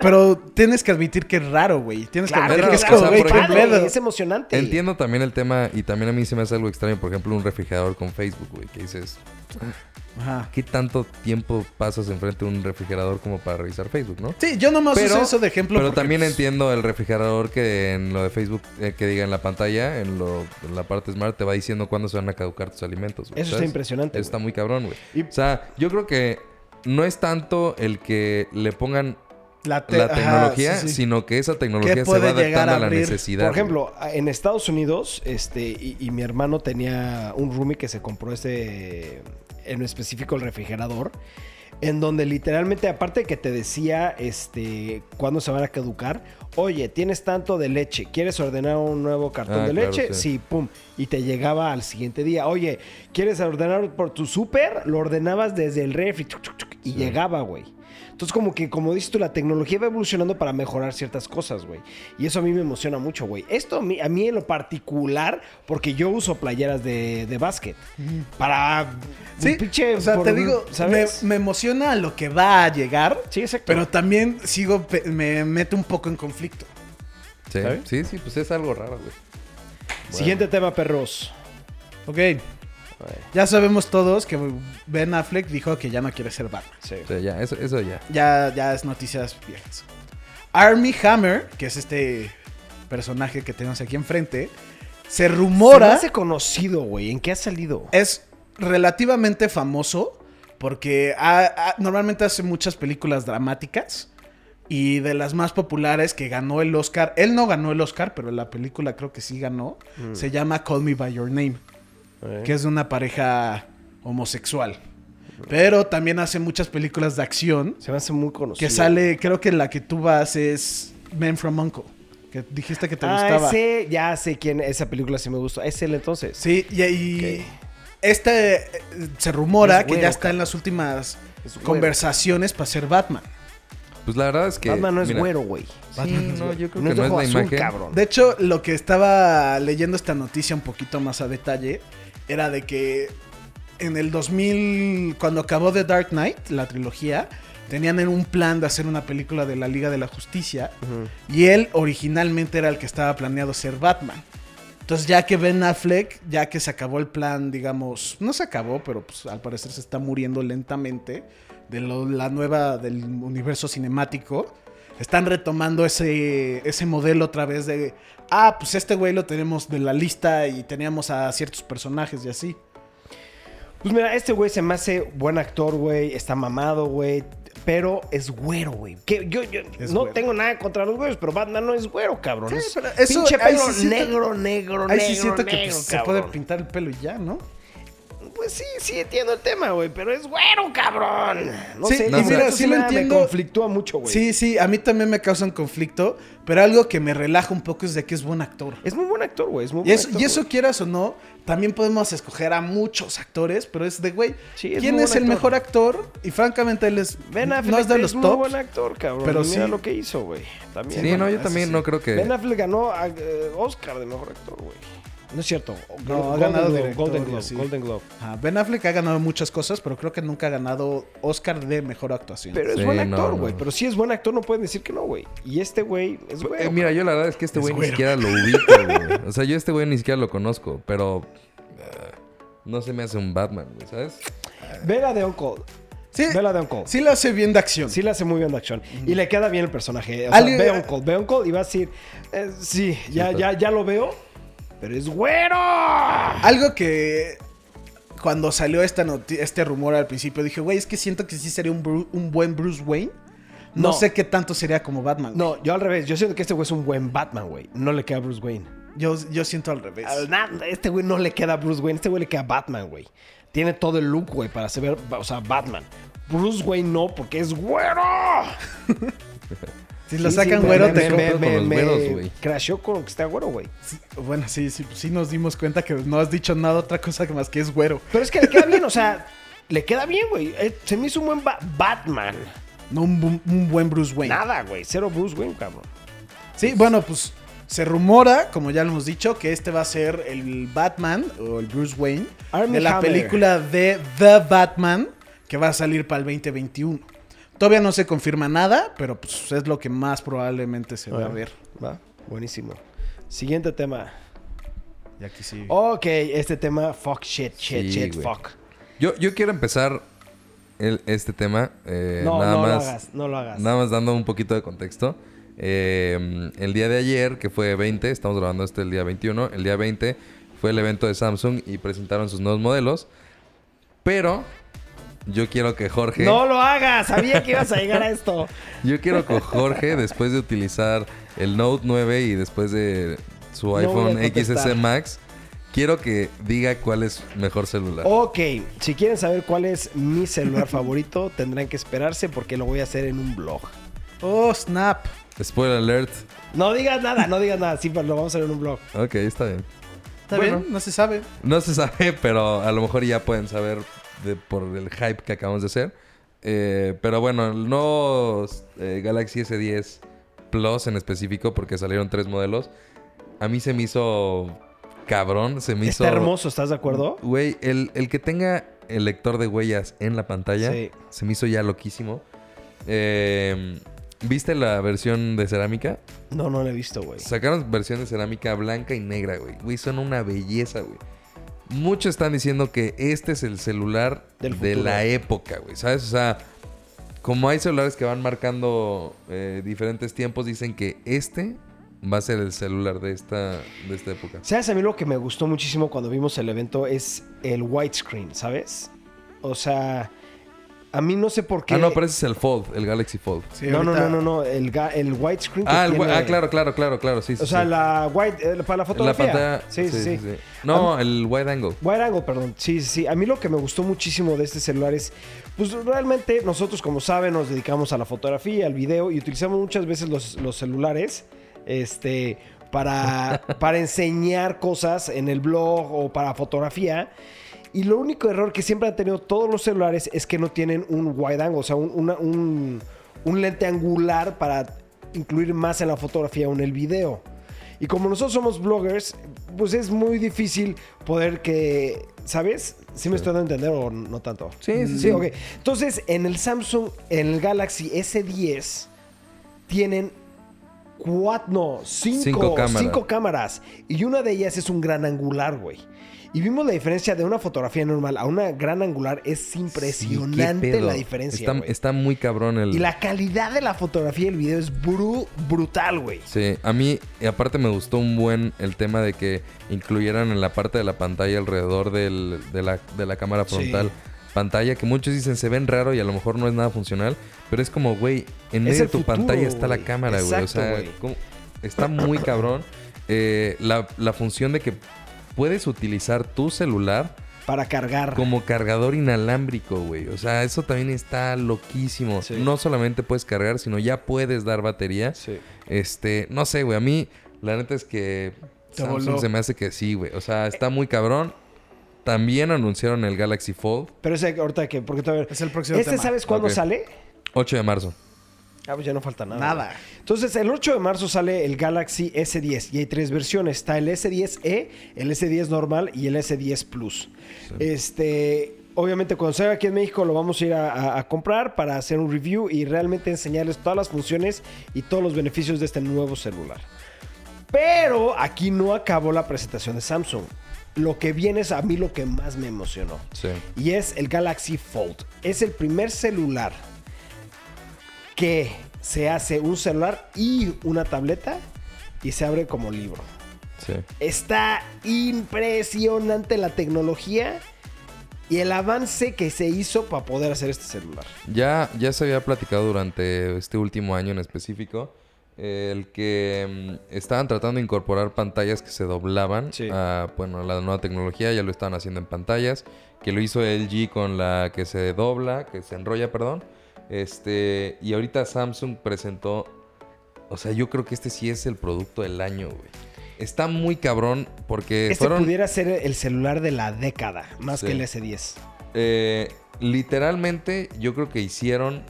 Pero tienes que admitir que es raro, güey. Tienes Claro, que admitir que es como, güey, es emocionante. Entiendo también el tema y también a mí se me hace algo extraño, por ejemplo, un refrigerador con Facebook, güey, que dices, Ajá. ¿qué tanto tiempo pasas enfrente de un refrigerador como para revisar Facebook, no? Sí, yo nomás uso eso de ejemplo. Pero porque, también pues, entiendo el refrigerador que en lo de Facebook, eh, que diga en la pantalla, en, lo, en la parte smart, te va diciendo cuándo se van a caducar tus alimentos. Eso está ¿sabes? impresionante, Eso está muy cabrón, güey. Y- O sea, yo creo que no es tanto el que le pongan La, te- la ajá, tecnología, sí, sí. sino que esa tecnología se va adaptando a a la necesidad. Por ejemplo, en Estados Unidos, este, y, y mi hermano tenía un roomie que se compró este, en específico el refrigerador, en donde literalmente, aparte de que te decía, este, cuándo se van a caducar, oye, tienes tanto de leche, ¿quieres ordenar un nuevo cartón Ah, de claro, leche? sí. Sí, pum, y te llegaba al siguiente día, oye, ¿quieres ordenar por tu súper? Lo ordenabas desde el refri, y llegaba, güey. Entonces, como que, como dices tú, la tecnología va evolucionando para mejorar ciertas cosas, güey. Y eso a mí me emociona mucho, güey. Esto a mí, a mí en lo particular, porque yo uso playeras de, de básquet. Para Sí, un pinche. o sea, por- te digo, me, ¿sabes? me emociona lo que va a llegar, Sí, exacto. pero también sigo, me mete un poco en conflicto. sí, ¿sabes? sí, sí, pues es algo raro, güey. Siguiente tema, perros. Ok, ya sabemos todos que Ben Affleck dijo que ya no quiere ser Batman. Sí. O sea, ya, eso, eso ya. Ya, ya es noticias viejas. Army Hammer, que es este personaje que tenemos aquí enfrente, se Se me rumora... hace conocido, güey. ¿En qué ha salido? es relativamente famoso porque ha- ha- normalmente hace muchas películas dramáticas y de las más populares que ganó el Oscar, él no ganó el Oscar, pero la película creo que sí ganó, se llama Call Me By Your Name, que es de una pareja homosexual. Pero también hace muchas películas de acción Se me hace muy conocido. que sale, creo que la que tú vas es Men from Uncle, que dijiste que te Ah, gustaba. ese, ya sé quién. Esa película sí me gustó. Es él entonces. Sí, y, y este eh, se rumora Es que güero, ya está en las últimas Es conversaciones para ser Batman. Pues la verdad es que. Batman no es mira, güero, güey. Sí, no, yo creo No que es no de es la azul, imagen. cabrón. De hecho, lo que estaba leyendo esta noticia un poquito más a detalle era de que en el 2000, cuando acabó The Dark Knight, la trilogía, tenían en un plan de hacer una película de la Liga de la Justicia y él originalmente era el que estaba planeado ser Batman. Entonces, ya que Ben Affleck, ya que se acabó el plan, digamos, no se acabó, pero pues al parecer se está muriendo lentamente de lo- la nueva del universo cinemático, están retomando ese, ese modelo otra vez de, ah, pues este güey lo tenemos de la lista y teníamos a ciertos personajes y así. Pues mira, este güey se me hace buen actor, güey. Está mamado, güey. Pero es güero, güey. Que yo, yo Es no güero. tengo nada contra los güeros, pero Batman no es güero, cabrón. Sí, es pero eso- pinche pelo sí siento- negro, negro, Ahí negro, sí siento que negro, pues, se puede pintar el pelo y ya, ¿no? Pues sí, sí entiendo el tema, güey, pero es güero, cabrón. No Sí, sé, y no mira, eso sí lo entiendo. Me conflictúa mucho, güey. Sí, sí, a mí también me causa un conflicto, pero algo que me relaja un poco es de que es buen actor. Es muy buen actor, güey. Es muy Y buen eso, actor, y eso quieras o no, también podemos escoger a muchos actores, pero es de, güey, Sí, es ¿quién muy es el actor. mejor actor? Y francamente él es, Ben Affleck no es de los muy tops. buen actor, cabrón. pero mira sí. lo que hizo, güey. También. Sí, no, yo también sí. no creo que. Ben Affleck ganó a, eh, Oscar de mejor actor, güey. No es cierto. No, ha ganado Globe, director Golden Globe. así. Golden Globe. Ajá, Ben Affleck ha ganado muchas cosas, pero creo que nunca ha ganado Oscar de mejor actuación. Pero es Sí, buen actor, no. güey. Pero si es buen actor, no pueden decir que no, güey. Y este güey es Eh, güey. mira, yo la verdad es que este Es güey ni siquiera lo ubico, güey. O sea, yo este güey ni siquiera lo conozco, pero eh, no se me hace un Batman, güey, ¿sabes? Vela de Uncle. sí, Vela de Uncle. sí lo hace bien de acción. Sí le hace muy bien de acción. Y le queda bien el personaje. O sea, ve Uncle, ve Uncle y va a decir, eh, sí, ya, ya, ya lo veo, pero es güero. Algo que cuando salió esta este rumor al principio dije, güey, es que siento que sí sería un, Bru- un buen Bruce Wayne. No, No. sé qué tanto sería como Batman. güey. No, yo al revés. Yo siento que este güey es un buen Batman, güey. No le queda a Bruce Wayne. Yo, yo siento al revés. Al na- Este güey no le queda a Bruce Wayne. Este güey le queda a Batman, güey. Tiene todo el look, güey, para ser, o sea, Batman. Bruce Wayne no, porque es güero. Si lo Sí, sacan sí, güero, me, te compro. me, con me, los güeros, güey. crasheó con que está güero, güey. Bueno, sí, sí, sí nos dimos cuenta que no has dicho nada otra cosa que más que es güero. Pero es que le queda bien, o sea, le queda bien, güey. Eh, Se me hizo un buen Ba- Batman. No un, bu- un buen Bruce Wayne. Nada, güey. Cero Bruce Wayne, cabrón. Sí, bueno, pues se rumora, como ya lo hemos dicho, que este va a ser el Batman o el Bruce Wayne de la Hammer. película de The Batman que va a salir para el 2021. Todavía no se confirma nada, pero pues es lo que más probablemente se va a ver. Va, buenísimo. Siguiente tema. Y aquí sí. Ok, este tema, fuck shit, shit, Sí, shit, güey. fuck. Yo, yo quiero empezar el- este tema, eh, No, nada no más, lo hagas, no lo hagas. nada más dando un poquito de contexto. Eh, el día de ayer, que fue 20, estamos grabando este el día 21, el día 20 fue el evento de Samsung y presentaron sus nuevos modelos. Pero yo quiero que Jorge... No lo hagas, sabía que ibas a llegar a esto. Yo quiero que Jorge, después de utilizar el Note 9 y después de su iPhone contestar. XS Max, quiero que diga cuál es mejor celular. Ok, si quieren saber cuál es mi celular favorito, tendrán que esperarse porque lo voy a hacer en un blog. Oh, snap. Spoiler alert. No digas nada, no digas nada, sí, pero lo vamos a hacer en un blog. Ok, está bien. ¿Está Bueno. bien? No se sabe. No se sabe, pero a lo mejor ya pueden saber de- por el hype que acabamos de hacer. Eh, pero bueno, el nuevo eh, Galaxy S10 Plus en específico, porque salieron tres modelos, a mí se me hizo cabrón, se me hizo... Está hermoso, ¿estás de acuerdo? Güey, el, el que tenga el lector de huellas en la pantalla Sí. se me hizo ya loquísimo. Eh, ¿Viste la versión de cerámica? No, no lo he visto, güey. Sacaron versión de cerámica blanca y negra, güey. Güey, son una belleza, güey. Muchos están diciendo que este es el celular de la época, güey. ¿Sabes? O sea, como hay celulares que van marcando eh, diferentes tiempos, dicen que este va a ser el celular de esta, de esta época. ¿Sabes? A mí lo que me gustó muchísimo cuando vimos el evento es el widescreen, ¿sabes? O sea, a mí no sé por qué. Ah, no, pero ese es el Fold, el Galaxy Fold. Sí, no, no, ahorita- no, no, no, el, ga- el widescreen. Ah, el tiene- ah, claro, claro, claro, claro, sí, sí. O sea, sí. la wide, eh, para la La fotografía. pantalla. sí, sí, sí. No, el wide angle. Wide angle, perdón. Sí, sí, sí. A mí lo que me gustó muchísimo de este celular es, pues realmente nosotros, como saben, nos dedicamos a la fotografía, al video y utilizamos muchas veces los, los celulares, este, para, para enseñar cosas en el blog o para fotografía. Y lo único error que siempre han tenido todos los celulares es que no tienen un wide angle, o sea, un, una- un- un lente angular para incluir más en la fotografía o en el video. Y como nosotros somos bloggers, pues es muy difícil poder que, ¿sabes? ¿Sí me estoy dando a entender o no tanto? Sí, sí, sí. sí. ok. Entonces, en el Samsung, en el Galaxy S10, tienen cuatro, no, cinco, Cinco cámaras. cinco cámaras. Y una de ellas es un gran angular, güey. Y vimos la diferencia de una fotografía normal a una gran angular. Es impresionante la diferencia, Está, está muy cabrón el. Y la calidad de la fotografía y el video es bru- brutal, güey. Sí, a mí, y aparte me gustó un buen el tema de que incluyeran en la parte de la pantalla alrededor del- de, la, de la cámara Sí. Pantalla que muchos dicen se ven raro y a lo mejor no es nada funcional, pero es como, güey, en medio de tu futuro, pantalla está la cámara, güey. O sea, está muy cabrón. Eh, la, la función de que puedes utilizar tu celular Para cargar. como cargador inalámbrico, güey. O sea, eso también está loquísimo. Sí. No solamente puedes cargar, sino ya puedes dar batería. Sí. Este, no sé, güey. A mí, la neta es que Samsung se me hace que sí, güey. O sea, está muy cabrón. También anunciaron el Galaxy Fold, Pero ese ahorita que, porque todavía... Es el próximo ¿Este tema. sabes cuándo Ok. sale? 8 de marzo. Ah, pues ya no falta nada. Nada. Entonces, el 8 de marzo sale el Galaxy S10 y hay tres versiones. Está el S10e, el S10 normal y el S10 Plus. Este, obviamente, cuando salga aquí en México lo vamos a ir a, a- a comprar para hacer un review y realmente enseñarles todas las funciones y todos los beneficios de este nuevo celular. Pero aquí no acabó la presentación de Samsung. Lo que viene es a mí lo que más me emocionó. Sí. Y es el Galaxy Fold. Es el primer celular que se hace un celular y una tableta y se abre como libro. Sí. Está impresionante la tecnología y el avance que se hizo para poder hacer este celular. Ya, ya se había platicado durante este último año en específico. El que mm, estaban tratando de incorporar pantallas que se doblaban Sí. a bueno, la nueva tecnología, ya lo estaban haciendo en pantallas. Que lo hizo LG con la que se dobla, que se enrolla, perdón. Este, y ahorita Samsung presentó. O sea, yo creo que este sí es el producto del año, güey. Está muy cabrón porque Este fueron. pudiera ser el celular de la década, más Sí. que el S10. Eh, literalmente, yo creo que hicieron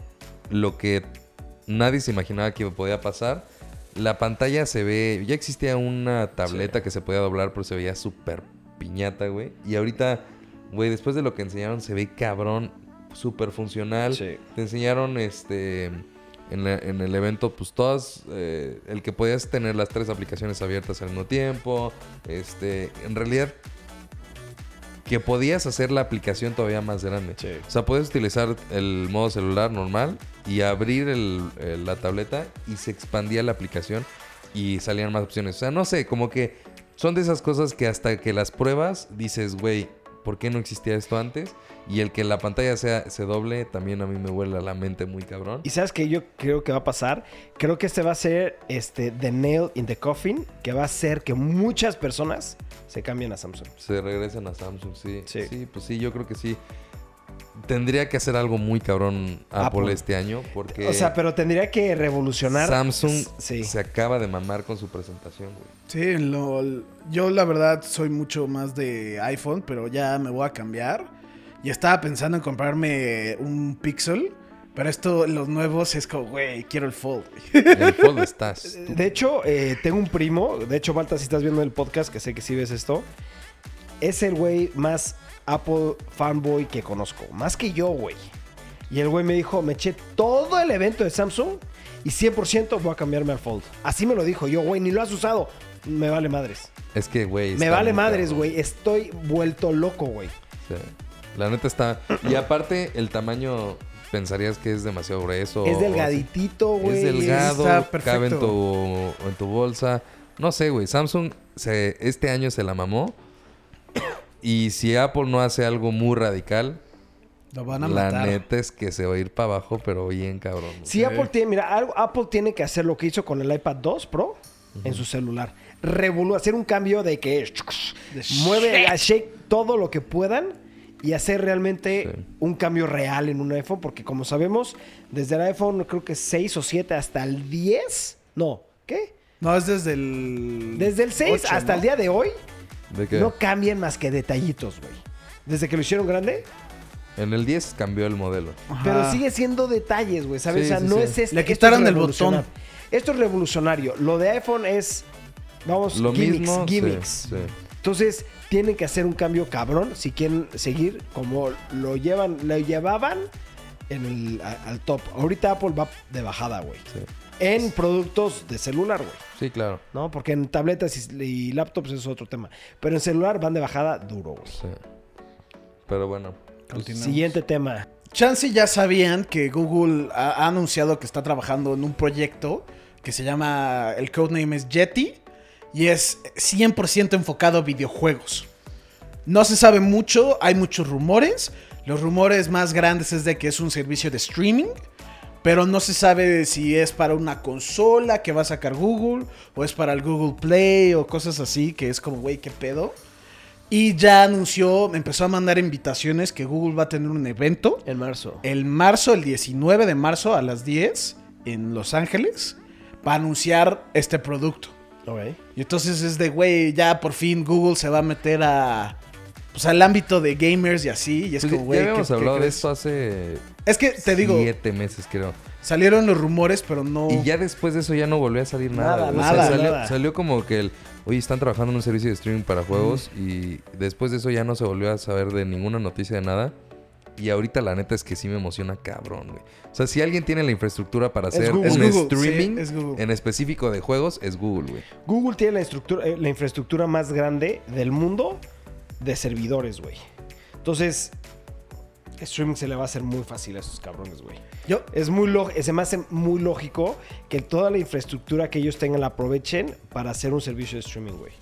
lo que nadie se imaginaba que podía pasar. La pantalla se ve. Ya existía una tableta que se podía doblar, pero se veía súper piñata, güey. Y ahorita, güey, después de lo que enseñaron, se ve cabrón, súper funcional. Sí. Te enseñaron este. En, la- en el evento, pues todas. eh, el que podías tener las tres aplicaciones abiertas al mismo tiempo. Este. En realidad, que podías hacer la aplicación todavía más grande. Sí. O sea, puedes utilizar el modo celular normal y abrir el- el- la tableta y se expandía la aplicación y salían más opciones. O sea, no sé, como que son de esas cosas que hasta que las pruebas dices, güey, ¿por qué no existía esto antes? Y el que la pantalla sea, se doble también a mí me huele a la mente muy cabrón. Y sabes que yo creo que va a pasar. Creo que este va a ser este The Nail in the Coffin, que va a hacer que muchas personas se cambien a Samsung. Se regresan a Samsung, sí. Sí. Sí, pues sí, yo creo que sí. Tendría que hacer algo muy cabrón Apple, Apple. este año porque... O sea, pero tendría que revolucionar. Samsung Sí. se acaba de mamar con su presentación, güey. Sí, lo- yo la verdad soy mucho más de iPhone, pero ya me voy a cambiar. Y estaba pensando en comprarme un Pixel, pero esto, los nuevos, es como, güey, quiero el Fold. El Fold estás. De hecho, eh, tengo un primo. De hecho, Balta, si estás viendo el podcast, que sé que sí ves esto. Es el güey más Apple fanboy que conozco. Más que yo, güey. Y el güey me dijo, me eché todo el evento de Samsung y 100% voy a cambiarme al Fold. Así me lo dijo yo, güey, ni lo has usado. Me vale madres. Es que, güey. Me vale madres, güey. Estoy vuelto loco, güey. Sí. La neta está. Y aparte, el tamaño pensarías que es demasiado grueso. Es delgaditito, güey. Es delgado, está perfecto. cabe en tu, en tu bolsa. No sé, güey. Samsung se, este año se la mamó. Y si Apple no hace algo muy radical, Lo van a la matar. neta es que se va a ir para abajo, pero bien cabrón. güey. Si Apple tiene, mira, algo- Apple tiene que hacer lo que hizo con el iPad 2 Pro en su celular. Revolu hacer un cambio de que De mueve a shake todo lo que puedan y hacer realmente Sí. un cambio real en un iPhone, porque como sabemos, desde el iPhone creo que 6 o 7 hasta el 10, no, ¿qué? No, es desde el. Desde el 6 ocho, hasta ¿no? el día de hoy, ¿De qué? no cambian más que detallitos, güey. Desde que lo hicieron grande, En el 10 cambió el modelo. Ajá. Pero sigue siendo detalles, güey, ¿sabes? Sí, o sea, sí, no sí. es este. Le quitaron es el revolucionario. botón. Esto es revolucionario. Lo de iPhone es, vamos, Lo gimmicks, mismo. sí, gimmicks. sí. Entonces, tienen que hacer un cambio cabrón si quieren seguir como lo llevan, lo llevaban en el, a- al top. Ahorita Apple va de bajada, güey. Sí. En productos de celular, güey. Sí, claro. ¿No? Porque en tabletas y, y laptops es otro tema. Pero en celular van de bajada duro, güey. Sí. Pero bueno. Continuamos. Siguiente tema. Chance ya sabían que Google ha, ha anunciado que está trabajando en un proyecto que se llama, el codename es Yeti y es 100% enfocado a videojuegos. No se sabe mucho, hay muchos rumores. Los rumores más grandes es de que es un servicio de streaming, pero no se sabe si es para una consola que va a sacar Google o es para el Google Play o cosas así, que es como, güey, ¿qué pedo? Y ya anunció, empezó a mandar invitaciones que Google va a tener un evento En marzo. el marzo, el 19 de marzo a las 10 en Los Ángeles para anunciar este producto. Y entonces es de, güey, ya por fin Google se va a meter a, pues, al ámbito de gamers y así. Y es Pues como, ya güey. habíamos ¿qué- qué hablado de esto hace Es que te digo, siete meses, creo. salieron los rumores, pero no. Y ya después de eso ya no volvió a salir nada. O sea, nada, salió, nada. salió como que el... Oye, están trabajando en un servicio de streaming para juegos y después de eso ya no se volvió a saber de ninguna noticia de nada. Y ahorita la neta es que sí me emociona cabrón, güey. O sea, si alguien tiene la infraestructura para Es hacer Google. un Es Google, streaming sí, es Google. en específico de juegos, es Google, güey. Google tiene la, estructura, eh, la infraestructura más grande del mundo de servidores, güey. Entonces, streaming se le va a hacer muy fácil a esos cabrones, güey. Yo, Es muy lógico, se me hace muy lógico que toda la infraestructura que ellos tengan la aprovechen para hacer un servicio de streaming, güey.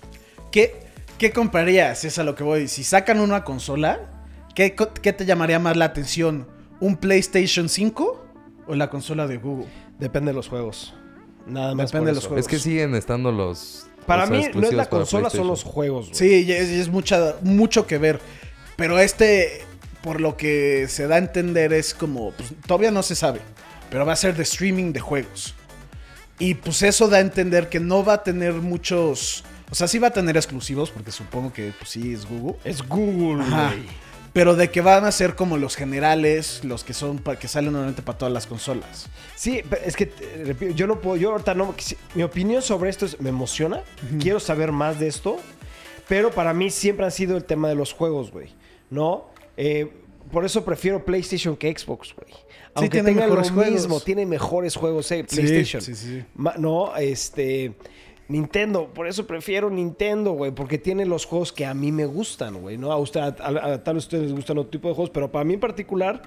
¿qué, ¿qué comprarías? Es a lo que voy. Si sacan una consola, ¿qué, te llamaría más la atención? ¿Un PlayStation 5 o la consola de Google? Depende de los juegos. Nada más. Depende por de los eso. juegos. Es que siguen estando los... Para o sea, mí no es la consola, son los juegos, güey. Sí, es, es mucha, mucho que ver. Pero este, por lo que se da a entender, es como. pues, todavía no se sabe. Pero va a ser de streaming de juegos. Y pues eso da a entender que no va a tener muchos. O sea, sí va a tener exclusivos, porque supongo que pues sí es Google. Es Google, güey. Pero de que van a ser como los generales, los que son que salen normalmente para todas las consolas. Sí, es que yo no puedo, yo ahorita no, mi opinión sobre esto es, me emociona, quiero saber más de esto, pero para mí siempre han sido el tema de los juegos, güey, ¿no? Eh, por eso prefiero PlayStation que Xbox, güey. Aunque tiene tenga lo mejores juegos. mismo, tiene mejores juegos, eh, Sí, PlayStation. sí, sí. Ma- no, este... Nintendo, por eso prefiero Nintendo, güey, porque tiene los juegos que a mí me gustan, güey, ¿no? A usted, a, a- tal vez ustedes les gustan otro tipo de juegos, pero para mí en particular,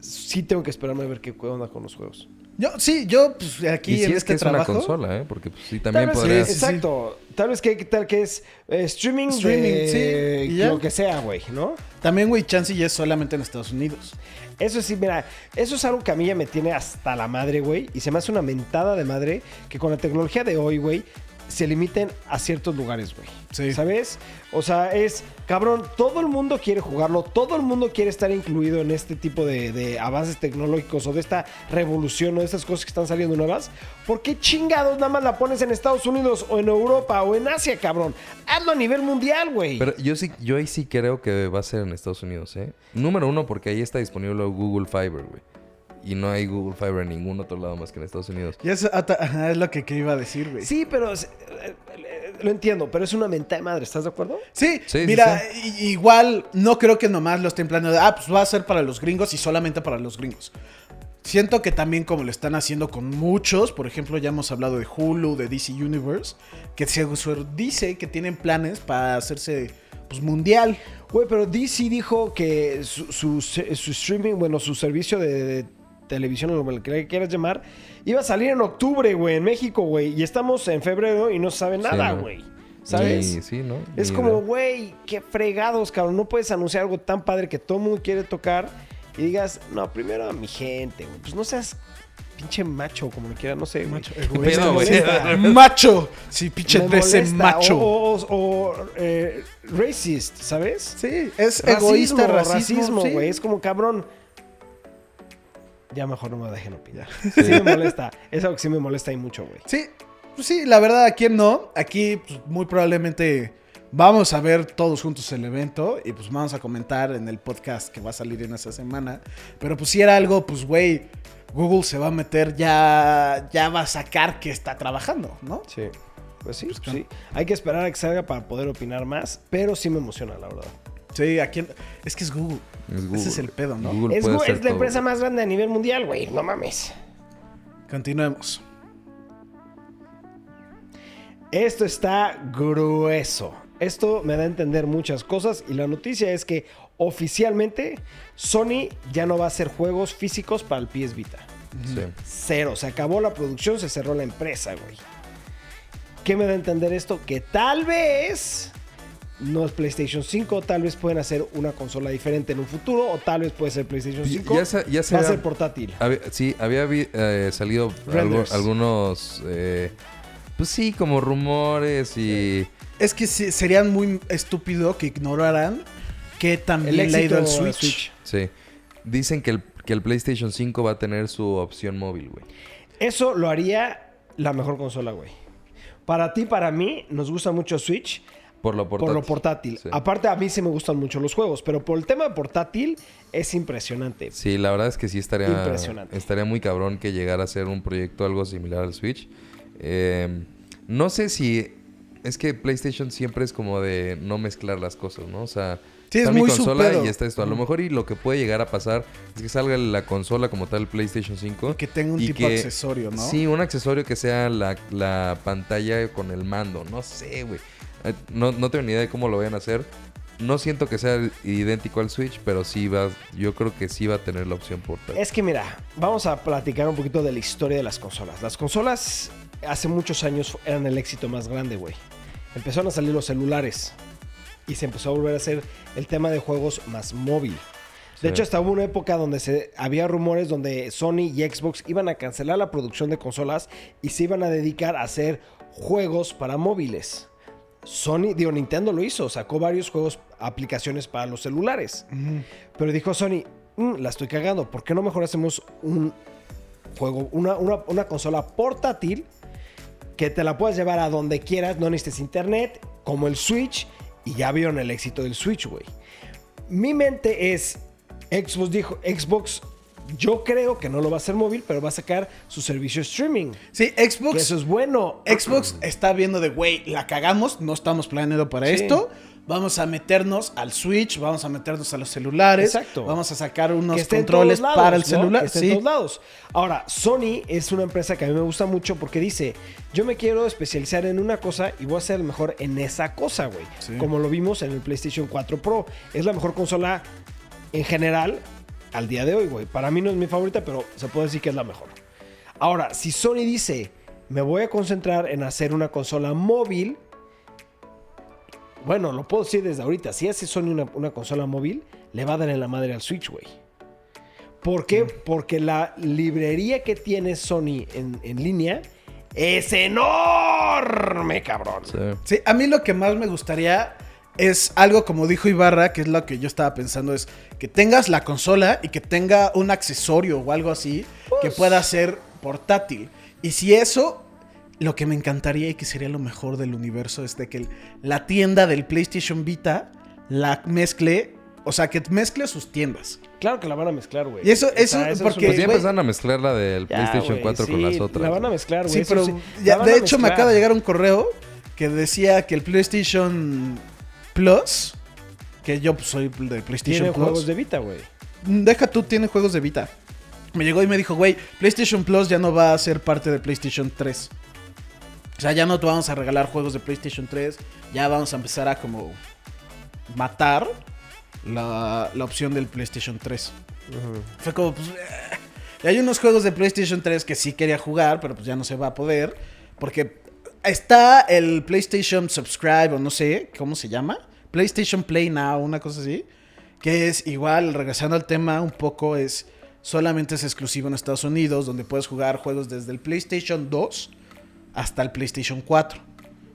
sí tengo que esperarme a ver qué onda con los juegos. Yo, sí, yo pues, aquí Y si en es este que es trabajo. una consola, ¿eh? Porque pues, sí, Tal también vez, podrías... sí, exacto. Tal vez que tal que es eh, streaming, Streaming, de sí, lo que sea, güey, ¿no? También, güey, Chansey ya es solamente en Estados Unidos. Eso sí, mira, eso es algo que a mí ya me tiene hasta la madre, güey. Y se me hace una mentada de madre que con la tecnología de hoy, güey, se limiten a ciertos lugares, güey. Sí. ¿Sabes? O sea, es, cabrón, todo el mundo quiere jugarlo, todo el mundo quiere estar incluido en este tipo de, de avances tecnológicos o de esta revolución o de estas cosas que están saliendo nuevas. ¿Por qué chingados nada más la pones en Estados Unidos o en Europa o en Asia, cabrón? Hazlo a nivel mundial, güey. Pero yo sí, yo ahí sí creo que va a ser en Estados Unidos, ¿eh? Número uno, porque ahí está disponible Google Fiber, güey. Y no hay Google Fiber en ningún otro lado más que en Estados Unidos. Y eso es lo que, que iba a decir, güey. Sí, pero lo entiendo, pero es una mentada de madre, ¿estás de acuerdo? Sí, Sí, sí, mira, igual no creo que nomás lo estén planeando. Ah, pues va a ser para los gringos y solamente para los gringos. Siento que también como lo están haciendo con muchos, por ejemplo, ya hemos hablado de Hulu, de DC Universe, que se se dice que tienen planes para hacerse pues mundial. Güey, pero DC dijo que su, su- su streaming, bueno, su servicio de, de televisión, o lo que quieras llamar, iba a salir en octubre, güey, en México, güey. Y estamos en febrero y no se sabe nada, ¿no? güey. ¿Sabes? Ni- sí, ¿no? Es como, güey, qué fregados, cabrón. No puedes anunciar algo tan padre que todo el mundo quiere tocar y digas, no, primero a mi gente, güey. Pues no seas pinche macho, como lo quieras, no sé. Macho, güey? molesta. macho. Sí, pinche ese macho. O, o- o, eh, racist, ¿sabes? sí, es Racismo, egoísta, racismo, racismo, güey. sí. Es como cabrón. Ya mejor no me dejen opinar. Sí, me molesta. Es algo que sí me molesta y mucho, güey. Sí, pues sí, la verdad, aquí no. Aquí pues, muy probablemente vamos a ver todos juntos el evento y pues vamos a comentar en el podcast que va a salir en esa semana. Pero pues si era algo, pues güey, Google se va a meter, ya, ya va a sacar que está trabajando, ¿no? Sí. Pues sí, pues sí. Hay que esperar a que salga para poder opinar más, pero sí me emociona, la verdad. Sí, aquí es que es Google. Es Google, Ese es el pedo, ¿no? Google Es, hacer es la todo. empresa más grande a nivel mundial, güey. No mames. Continuemos. Esto está grueso. Esto me da a entender muchas cosas y la noticia es que oficialmente Sony ya no va a hacer juegos físicos para el PS Vita. Sí. Cero. Se acabó la producción, se cerró la empresa, güey. ¿Qué me da a entender esto? Que tal vez no es PlayStation 5, tal vez pueden hacer una consola diferente en un futuro, o tal vez puede ser PlayStation Ya- 5. ya se- ya se va a ser portátil. Había- sí, había vi- eh, salido algo- algunos... eh, pues sí, como rumores y... Es que sí, serían muy estúpido que ignoraran que también El le ha ido al de Switch. Sí. Dicen que el, que el PlayStation 5 va a tener su opción móvil, güey. Eso lo haría la mejor consola, güey. Para ti, para mí, nos gusta mucho Switch. Por lo portátil. por lo portátil. Sí. Aparte, a mí sí me gustan mucho los juegos, pero por el tema de portátil es impresionante. Sí, la verdad es que sí estaría, Impresionante. estaría muy cabrón que llegara a ser un proyecto algo similar al Switch. Eh, no sé si... Es que PlayStation siempre es como de no mezclar las cosas, ¿no? O sea, Sí, está es mi muy consola y está esto. A lo mejor y lo que puede llegar a pasar es que salga la consola como tal, PlayStation 5. Que tenga un tipo de accesorio, ¿no? Sí, un accesorio que sea la, la pantalla con el mando. No sé, güey. Eh, No, no tengo ni idea de cómo lo vayan a hacer. No siento que sea idéntico al Switch, pero sí va... Yo creo que sí va a tener la opción portátil. Es que mira, vamos a platicar un poquito de la historia de las consolas. Las consolas hace muchos años eran el éxito más grande, güey. Empezaron a salir los celulares y se empezó a volver a hacer el tema de juegos más móvil. De Sí. hecho, hasta hubo una época donde se, había rumores donde Sony y Xbox iban a cancelar la producción de consolas y se iban a dedicar a hacer juegos para móviles. Sony, digo, Nintendo lo hizo, sacó varios juegos, aplicaciones para los celulares. Pero dijo Sony, "Mm, la estoy cagando, ¿por qué no mejor hacemos un juego, una, una- una consola portátil que te la puedas llevar a donde quieras, no necesites internet, como el Switch, y ya vieron el éxito del Switch, güey. Mi mente es, Xbox dijo, Xbox, yo creo que no lo va a hacer móvil, pero va a sacar su servicio streaming. Sí, Xbox. Que eso es bueno. Xbox está viendo de, güey, la cagamos, no estamos planeando para Sí. esto. Vamos a meternos al Switch, vamos a meternos a los celulares. Exacto. Vamos a sacar unos controles lados, para el ¿no? celular. Que esté en sí. todos lados. Ahora, Sony es una empresa que a mí me gusta mucho porque dice, yo me quiero especializar en una cosa y voy a ser el mejor en esa cosa, güey. Sí. Como lo vimos en el PlayStation 4 Pro. Es la mejor consola en general al día de hoy, güey. Para mí no es mi favorita, pero se puede decir que es la mejor. Ahora, si Sony dice, me voy a concentrar en hacer una consola móvil, bueno, lo puedo decir desde ahorita. Si hace Sony una, una consola móvil, le va a dar en la madre al Switch, güey. ¿Por qué? Porque la librería que tiene Sony en, en línea es enorme, cabrón. Sí. Sí, a mí lo que más me gustaría es algo como dijo Ibarra, que es lo que yo estaba pensando, es que tengas la consola y que tenga un accesorio o algo así que pueda ser portátil. Y si eso, lo que me encantaría y que sería lo mejor del universo es de que la tienda del PlayStation Vita la mezcle, o sea, que mezcle sus tiendas. Claro que la van a mezclar, güey. Y eso- O sea, eso es porque- Pues ya empezaron a mezclar la del Ya, PlayStation güey, 4 con las otras. La van a mezclar, güey. Sí, pero sí. ya- de hecho me acaba de llegar un correo que decía que el PlayStation Plus, que yo pues, soy del PlayStation Tiene Plus, juegos de Vita, güey. deja tú, tiene juegos de Vita. Me llegó y me dijo, güey, PlayStation Plus ya no va a ser parte de PlayStation 3. O sea, ya no te vamos a regalar juegos de PlayStation 3, ya vamos a empezar a como matar la, la opción del PlayStation 3. Fue como, pues... eh. Y hay unos juegos de PlayStation 3 que sí quería jugar, pero pues ya no se va a poder. Porque está el PlayStation Subscribe o no sé, ¿cómo se llama? PlayStation Play Now, una cosa así. Que es igual, regresando al tema un poco, es solamente es exclusivo en Estados Unidos, donde puedes jugar juegos desde el PlayStation 2 hasta el PlayStation 4.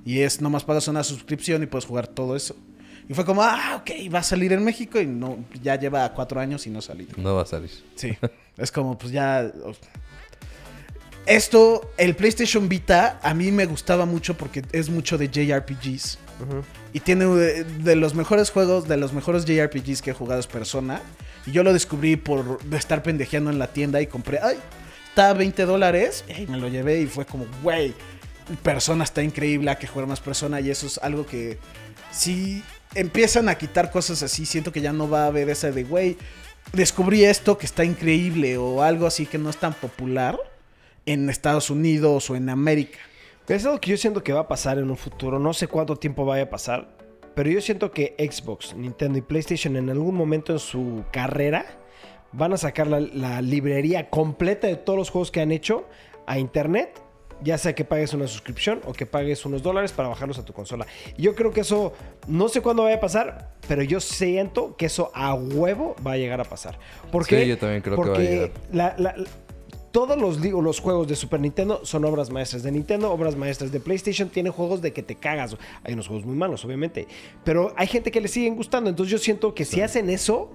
Y es, nomás pagas una suscripción y puedes jugar todo eso. Y fue como, ah, ok, va a salir en México y no, ya lleva cuatro años y no ha salido. No va a salir. Sí, es como, pues ya. Esto, el PlayStation Vita, a mí me gustaba mucho porque es mucho de JRPGs. Y tiene de, de los mejores juegos, de los mejores JRPGs que he jugado es Persona. Y yo lo descubrí por estar pendejeando en la tienda y compré, ay, está a 20 dólares. Y me lo llevé y fue como, güey, Persona está increíble, hay que jugar más Persona. Y eso es algo que, si empiezan a quitar cosas así, siento que ya no va a haber esa de, güey, descubrí esto que está increíble o algo así que no es tan popular en Estados Unidos o en América. Es algo que yo siento que va a pasar en un futuro. No sé cuánto tiempo vaya a pasar. Pero yo siento que Xbox, Nintendo y PlayStation en algún momento en su carrera van a sacar la, la librería completa de todos los juegos que han hecho a internet. Ya sea que pagues una suscripción o que pagues unos dólares para bajarlos a tu consola. Y yo creo que eso, no sé cuándo vaya a pasar, pero yo siento que eso a huevo va a llegar a pasar. ¿Por Sí, yo también creo que va a Porque llegar. la- la- todos los, juegos de Super Nintendo son obras maestras de Nintendo, obras maestras de PlayStation. Tienen juegos de que te cagas. Hay unos juegos muy malos, obviamente. Pero hay gente que le siguen gustando. Entonces yo siento que si hacen eso,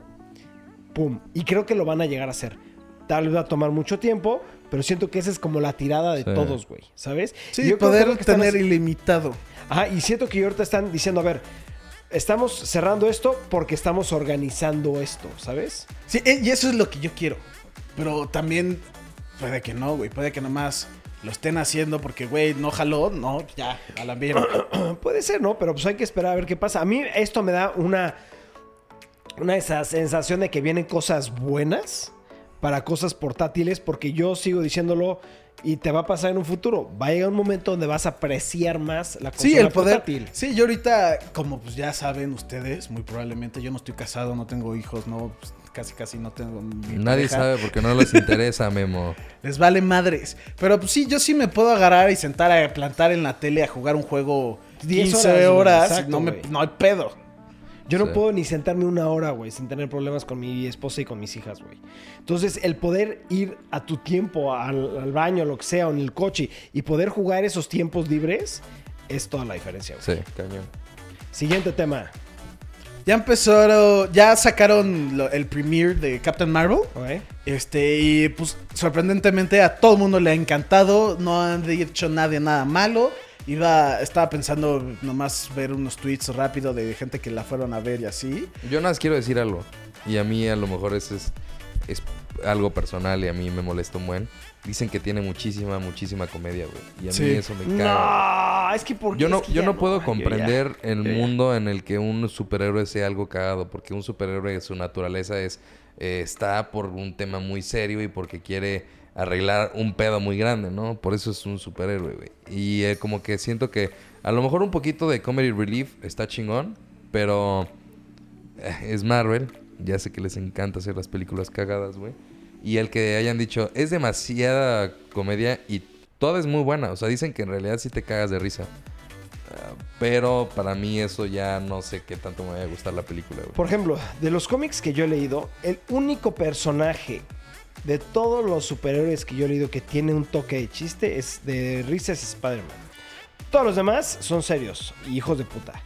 ¡pum! Y creo que lo van a llegar a hacer. Tal vez va a tomar mucho tiempo, pero siento que esa es como la tirada de Sí. todos, güey. ¿Sabes? Sí, Y yo poder que tener ilimitado. Ajá, y siento que ahorita están diciendo, a ver, estamos cerrando esto porque estamos organizando esto, ¿sabes? Sí, eh, y eso es lo que yo quiero. Pero también puede que no, güey. Puede que nomás lo estén haciendo porque, güey, no jaló, no, ya, a la mierda. Puede ser, ¿no? Pero pues hay que esperar a ver qué pasa. A mí esto me da una, una esa sensación de que vienen cosas buenas para cosas portátiles porque yo sigo diciéndolo y te va a pasar en un futuro. Va a llegar un momento donde vas a apreciar más la consola Sí, el poder. portátil. Sí, yo ahorita, como pues ya saben ustedes, muy probablemente, yo no estoy casado, no tengo hijos, no, pues, casi casi no tengo. Nadie pareja. sabe porque no les interesa, Memo. Les vale madres. Pero pues sí, yo sí me puedo agarrar y sentar a plantar en la tele a jugar un juego 10 15 horas, no, me, no hay pedo. Yo no Sí. puedo ni sentarme una hora, güey, sin tener problemas con mi esposa y con mis hijas, güey. Entonces, el poder ir a tu tiempo, al, al baño, lo que sea, o en el coche, y poder jugar esos tiempos libres, es toda la diferencia, güey. Sí, cañón. Siguiente tema. Ya empezaron, ya sacaron lo- el premiere de Captain Marvel. Este, y pues sorprendentemente a todo el mundo le ha encantado. No han dicho nadie nada malo. Iba, estaba pensando nomás ver unos tweets rápido de gente que la fueron a ver y así. Yo nada más quiero decir algo. Y a mí a lo mejor eso es, es algo personal y a mí me molesta un buen. Dicen que tiene muchísima, muchísima comedia, güey. Y a Sí. mí eso me caga. No, es que por Yo no, es que yo no puedo ya- comprender el yo ya. mundo en el que un superhéroe sea algo cagado, porque un superhéroe, su naturaleza es, eh, está por un tema muy serio y porque quiere arreglar un pedo muy grande, ¿no? Por eso es un superhéroe, güey. Y eh, como que siento que a lo mejor un poquito de comedy relief está chingón, pero eh, es Marvel. Ya sé que les encanta hacer las películas cagadas, güey. Y el que hayan dicho, es demasiada comedia y toda es muy buena. O sea, dicen que en realidad sí te cagas de risa. Ah, pero para mí eso ya no sé qué tanto me va a gustar la película, güey. Por ejemplo, de los cómics que yo he leído, el único personaje de todos los superhéroes que yo he leído que tiene un toque de chiste es de risas Spider-Man. Todos los demás son serios y hijos de puta.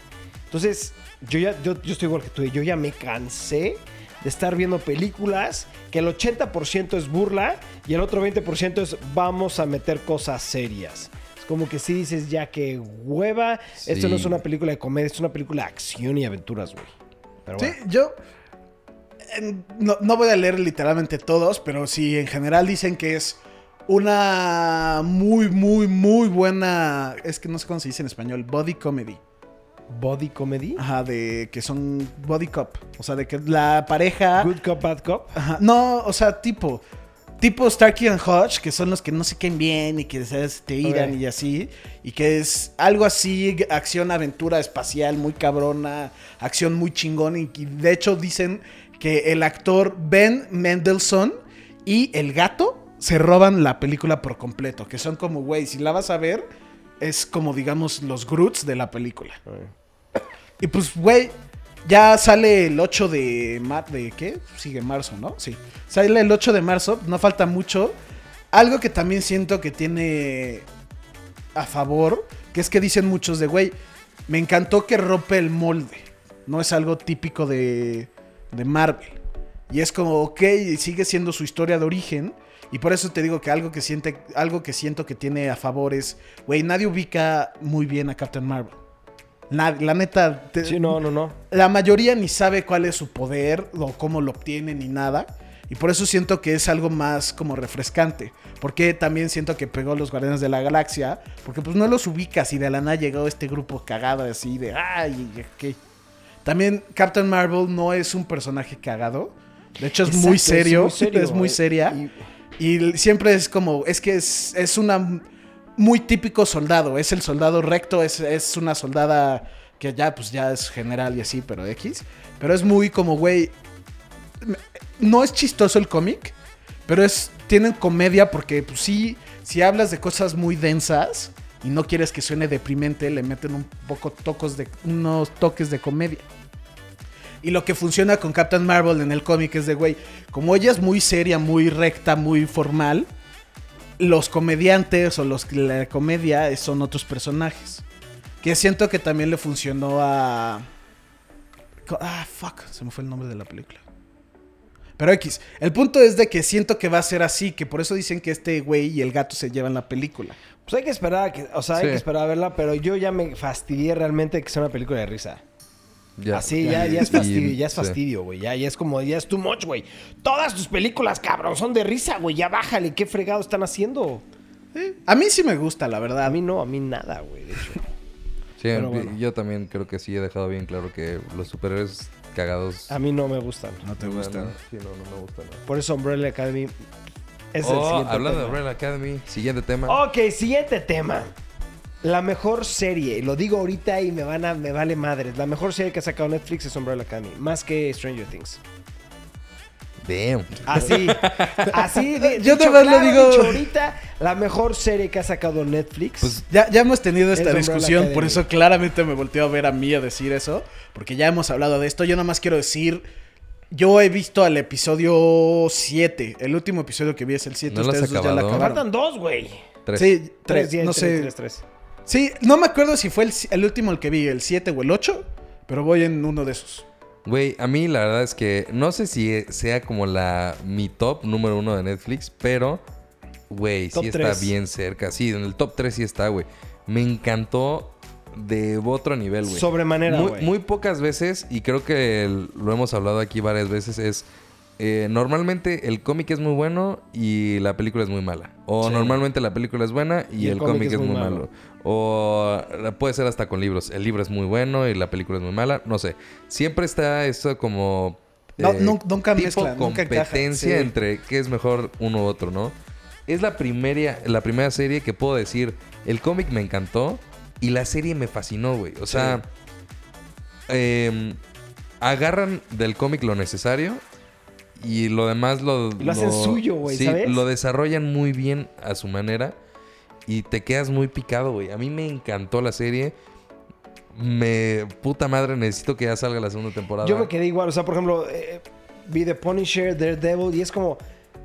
Entonces, yo ya yo, estoy igual que tú. Yo ya me cansé de estar viendo películas que el 80% es burla y el otro 20% es vamos a meter cosas serias. Es como que si dices ya que hueva, esto no es Sí. una película de comedia, es una película de acción y aventuras, güey. Pero Sí, yo no, no voy a leer literalmente todos, pero sí, en general dicen que es una muy, muy, muy buena. Es que no sé cómo se dice en español, body comedy. Body comedy. Ajá, de que son body cop. O sea, de que la pareja. Good cop, bad cop. Ajá, no, o sea, tipo. Tipo Starkey and Hodge, que son los que no se caen bien y que ¿sabes? te iran y así. Y que es algo así, acción, aventura espacial muy cabrona, acción muy chingón. Y, y de hecho dicen que el actor Ben Mendelssohn y el gato se roban la película por completo. Que son como, güey, si la vas a ver, es como, digamos, los Groots de la película. Y pues, güey, ya sale el 8 de marzo. ¿De qué? Sigue marzo, ¿no? Sí. Sale el 8 de marzo, no falta mucho. Algo que también siento que tiene a favor, que es que dicen muchos de, güey, me encantó que rompe el molde. No es algo típico de, de Marvel. Y es como, ok, sigue siendo su historia de origen. Y por eso te digo que algo que, siente, algo que siento que tiene a favor es, güey, nadie ubica muy bien a Captain Marvel. La neta, te- Sí, no, no, no. la mayoría ni sabe cuál es su poder o cómo lo obtiene ni nada. Y por eso siento que es algo más como refrescante. Porque también siento que pegó los Guardianes de la Galaxia. Porque pues no los ubicas y de la nada llegó este grupo cagado así de... ¡Ay! ¿qué? También Captain Marvel no es un personaje cagado. De hecho es Exacto, muy es serio. Es muy, eh, seria. y- Y siempre es como, es que es, es una muy típico soldado, es el soldado recto, es, es una soldada que ya pues ya es general y así, pero X. Pero es muy como, güey, no es chistoso el cómic, pero es, tienen comedia porque pues sí, si hablas de cosas muy densas y no quieres que suene deprimente, le meten un poco tocos de, unos toques de comedia. Y lo que funciona con Captain Marvel en el cómic es de, güey, como ella es muy seria, muy recta, muy formal, los comediantes o los que la comedia son otros personajes. Que siento que también le funcionó a... Ah, fuck, se me fue el nombre de la película. Pero X. El punto es de que siento que va a ser así, que por eso dicen que este güey y el gato se llevan la película. Pues hay que esperar, a que, o sea, hay Sí. que esperar a verla, pero yo ya me fastidié realmente de que sea una película de risa. Ya. Así, ya, ya es fastidio, ya es fastidio, güey. Ya, ya es como, ya es too much, güey. Todas tus películas, cabrón, son de risa, güey. Ya bájale, ¿qué fregado están haciendo? A mí sí me gusta, la A verdad. mí no, a mí nada, güey. De hecho. Sí, Pero y- bueno. yo también creo que sí he dejado bien claro que los superhéroes cagados... A mí no me gustan. No te no, gustan. no, sí, no, no me gustan. no. Por eso Umbrella Academy es el Oh, siguiente hablando de tema. Umbrella Academy, siguiente tema. Ok, siguiente tema. La mejor serie, lo digo ahorita y me van a, me vale madres. La mejor serie que ha sacado Netflix es Umbrella Academy, más que Stranger Things. Damn. Así, así de, Yo dicho lo claro, digo- dicho ahorita, la mejor serie que ha sacado Netflix. Pues, Ya, ya hemos tenido esta Es discusión, por eso claramente me volteó a ver a mí a decir eso, porque ya hemos hablado de esto. Yo nada más quiero decir, yo he visto al episodio 7, el último episodio que vi es el 7, ¿No lo has ustedes dos ya la acabaron. faltan dos, güey. tres. Sí, Tres, tres, diez, no tres, sé. tres, tres. Sí, no me acuerdo si fue el, el último el que vi, el 7 o el 8, pero voy en uno de esos. Güey, a mí la verdad es que no sé si sea como la mi top número uno de Netflix, pero, güey, sí está bien cerca. Sí, en el top 3 sí está, güey. Me encantó de otro nivel, güey. Sobremanera, muy, güey. muy pocas veces, y creo que el- lo hemos hablado aquí varias veces, es... eh, normalmente el cómic es muy bueno y la película es muy mala. O Sí. normalmente la película es buena y, el, cómic, es muy malo. O eh, puede ser hasta con libros. El libro es muy bueno y la película es muy mala. No sé. Siempre está eso como... No, eh, nun- nunca tipo nunca encajan, competencia sí. entre qué es mejor uno u otro, ¿no? Es la primera, la primera serie que puedo decir, el cómic me encantó y la serie me fascinó, güey. O sea, em, agarran del cómic lo necesario y lo demás lo... Y lo hacen suyo, güey, sí, ¿sabes? lo desarrollan muy bien a su manera y te quedas muy picado, güey. A mí me encantó la serie. Me... Puta madre, necesito que ya salga la segunda temporada. Yo me quedé igual, o sea, por ejemplo, eh, vi The Punisher, Daredevil, y es como,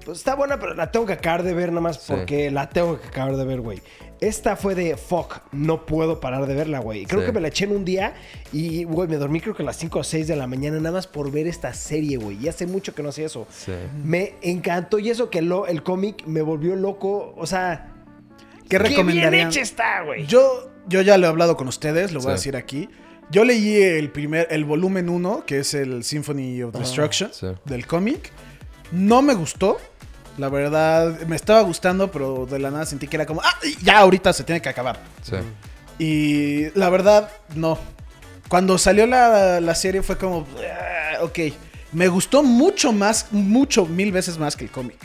pues está buena, pero la tengo que acabar de ver nada más Sí. porque la tengo que acabar de ver, güey. Esta fue de fuck, no puedo parar de verla, güey. Creo Sí. que me la eché en un día y, güey, me dormí creo que a las 5 o 6 de la mañana nada más por ver esta serie, güey. Y hace mucho que no hacía eso. Sí. Me encantó y eso que lo, el cómic me volvió loco, o sea, ¿Qué qué bien hecha está, güey. Yo, yo ya lo he hablado con ustedes, lo voy a decir aquí. Yo leí el primer, el volumen 1, que es el Symphony of Destruction sí. del cómic. No me gustó. La verdad, me estaba gustando, pero de la nada sentí que era como, ah, ya ahorita se tiene que acabar. Sí. Y la verdad, no. Cuando salió la, la serie fue como, "Ah, ok. Me gustó mucho más, mucho, mil veces más que el cómic.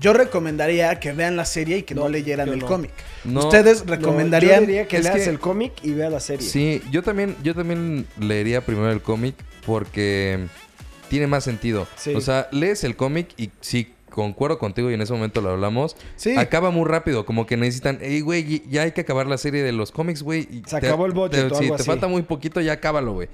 Yo recomendaría que vean la serie y que no, No, leyeran el no. cómic. No, Ustedes No, recomendarían... yo diría que leas que- el cómic y vea la serie. Sí, yo también, yo también leería primero el cómic porque tiene más sentido. Sí. O sea, lees el cómic y sí, concuerdo contigo y en ese momento lo hablamos. Sí. Acaba muy rápido, como que necesitan, hey, güey, ya hay que acabar la serie de los cómics, güey. Se te- acabó el budget te- o Sí, te falta muy poquito, ya acábalo, güey.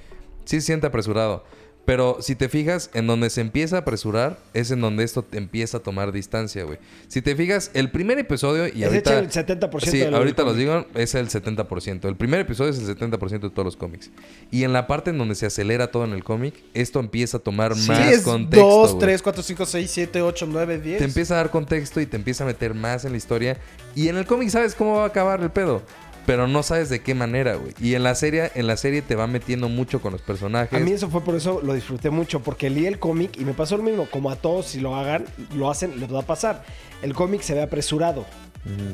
Sí siente apresurado. Pero si te fijas, en donde se empieza a apresurar es en donde esto te empieza a tomar distancia, güey. Si te fijas, el primer episodio y Es ahorita... el 70% Sí, del ahorita los digo, es el 70%. El primer episodio es el 70% de todos los cómics. Y en la parte en donde se acelera todo en el cómic, esto empieza a tomar Sí, más es contexto. 2, güey. 3, 4, 5, 6, 7, 8, 9, 10. Te empieza a dar contexto y te empieza a meter más en la historia. Y en el cómic sabes cómo va a acabar el pedo. Pero no sabes de qué manera, güey. Y en la serie, en la serie te va metiendo mucho con los personajes. A mí eso fue por eso lo disfruté mucho, porque leí el cómic y me pasó lo mismo. Como a todos, si lo hagan, lo hacen, les va a pasar. El cómic se ve apresurado.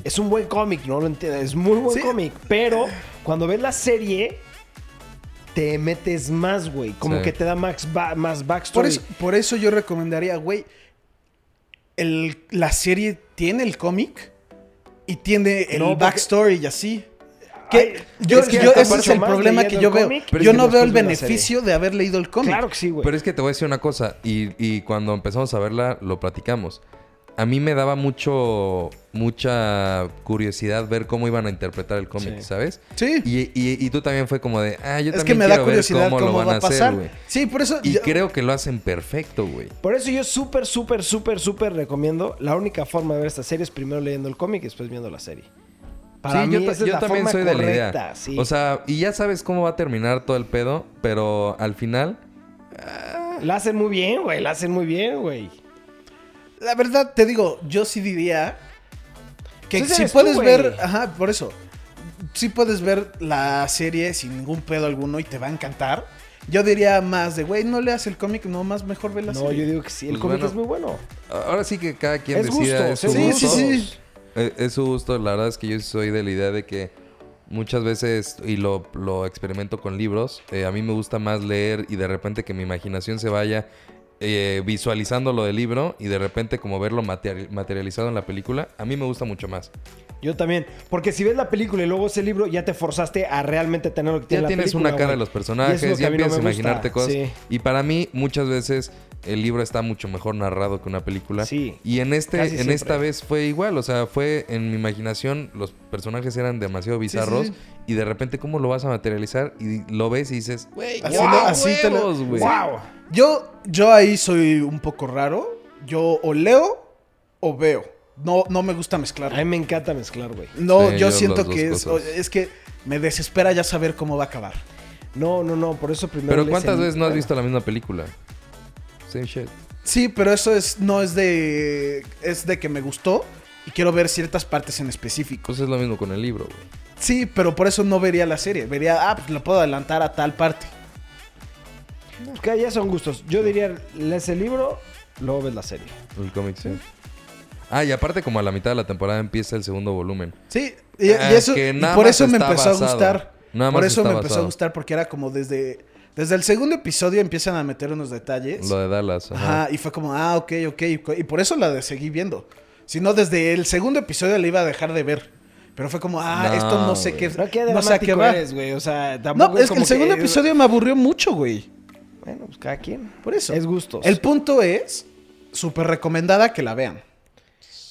Es un buen cómic, no lo entiendo. Es muy buen Sí. cómic. Pero cuando ves la serie, te metes más, güey. Como Sí. que te da más, ba- más Por backstory. eso, por eso yo recomendaría, güey, la serie tiene el cómic y tiene el No, porque- backstory y así. Ay, Que yo, es que yo- ese es el problema que yo veo. pero yo es no veo el beneficio de haber leído el cómic. Claro que sí, güey. Pero es que te voy a decir una cosa, y, y cuando empezamos a verla, lo platicamos. A mí me daba mucho, mucha curiosidad ver cómo iban a interpretar el cómic, Sí. ¿sabes? Sí. Y, y- y tú también fue como de, ah, yo es también que me da quiero ver curiosidad cómo, lo van va a hacer, pasar. sí, por eso. Y yo- creo que lo hacen perfecto, güey. Por eso yo súper, súper, súper, súper recomiendo. La única forma de ver esta serie es primero leyendo el cómic y después viendo la serie. Para sí, mí yo, esa es la también forma soy de la correcta, idea. sí. O sea, y ya sabes cómo va a terminar todo el pedo, pero al final, La hacen muy bien, güey. La hacen muy bien, güey. La verdad, te digo, yo sí diría que Pues si puedes tú, ver, ajá, por eso, sí puedes ver la serie sin ningún pedo alguno y te va a encantar. Yo diría más de, güey, no leas el cómic, no más mejor ve la No, serie. yo digo que sí. El Pues cómic bueno. es muy bueno. Ahora sí que cada quien Es decida. gusto, es Sí, gusto. sí, sí. Eh, Es su gusto. La verdad es que yo soy de la idea de que muchas veces, y lo, lo experimento con libros, eh, a mí me gusta más leer y de repente que mi imaginación se vaya eh, visualizando lo del libro y de repente como verlo materi- materializado en la película, a mí me gusta mucho más. Yo también. Porque si ves la película y luego ese libro, ya te forzaste a realmente tener lo que tiene Ya la tienes una cara de los personajes, lo ya no empiezas a gusta. imaginarte cosas. Sí. Y para mí, muchas veces el libro está mucho mejor narrado que una película. Sí, Y en este, casi en siempre. esta vez fue igual. O sea, fue en mi imaginación, los personajes eran demasiado bizarros. sí. Y de repente, ¿cómo lo vas a materializar? Y lo ves y dices, güey, Así ¡wow, lo- así te lo-. Yo, yo ahí soy un poco raro. Yo o leo o veo. No, no me gusta mezclar. A mí me encanta mezclar, güey. No, Sí, yo yo siento que es, es que me desespera ya saber cómo va a acabar. No, no, no. Por eso primero. Pero ¿cuántas veces no has visto la misma película? Same shit. Sí, pero eso es no es de es de que me gustó y quiero ver ciertas partes en específico. Pues es lo mismo con el libro, güey. Sí, pero por eso no vería la serie. Vería, ah, pues lo puedo adelantar a tal parte. Que ya son gustos. Yo diría, lees el libro, luego ves la serie. El cómic, sí. Ah, y aparte como a la mitad de la temporada empieza el segundo volumen. Sí, y, y Ah, eso que y por más eso me empezó a gustar. Nada por más eso está me empezó a gustar porque era como desde desde el segundo episodio empiezan a meter unos detalles. Lo de Dallas. Ajá. Ajá, y fue como, ah, ok, ok. Y por eso la de- seguí viendo. Si no, desde el segundo episodio la iba a dejar de ver. Pero fue como, ah, No, esto no sé qué. No, qué no sé a qué va. eres, güey. O sea, tampoco No, es que como el segundo episodio me aburrió mucho, güey. Bueno, pues cada quien. Por eso. Es gustos. El punto es, súper recomendada que la vean.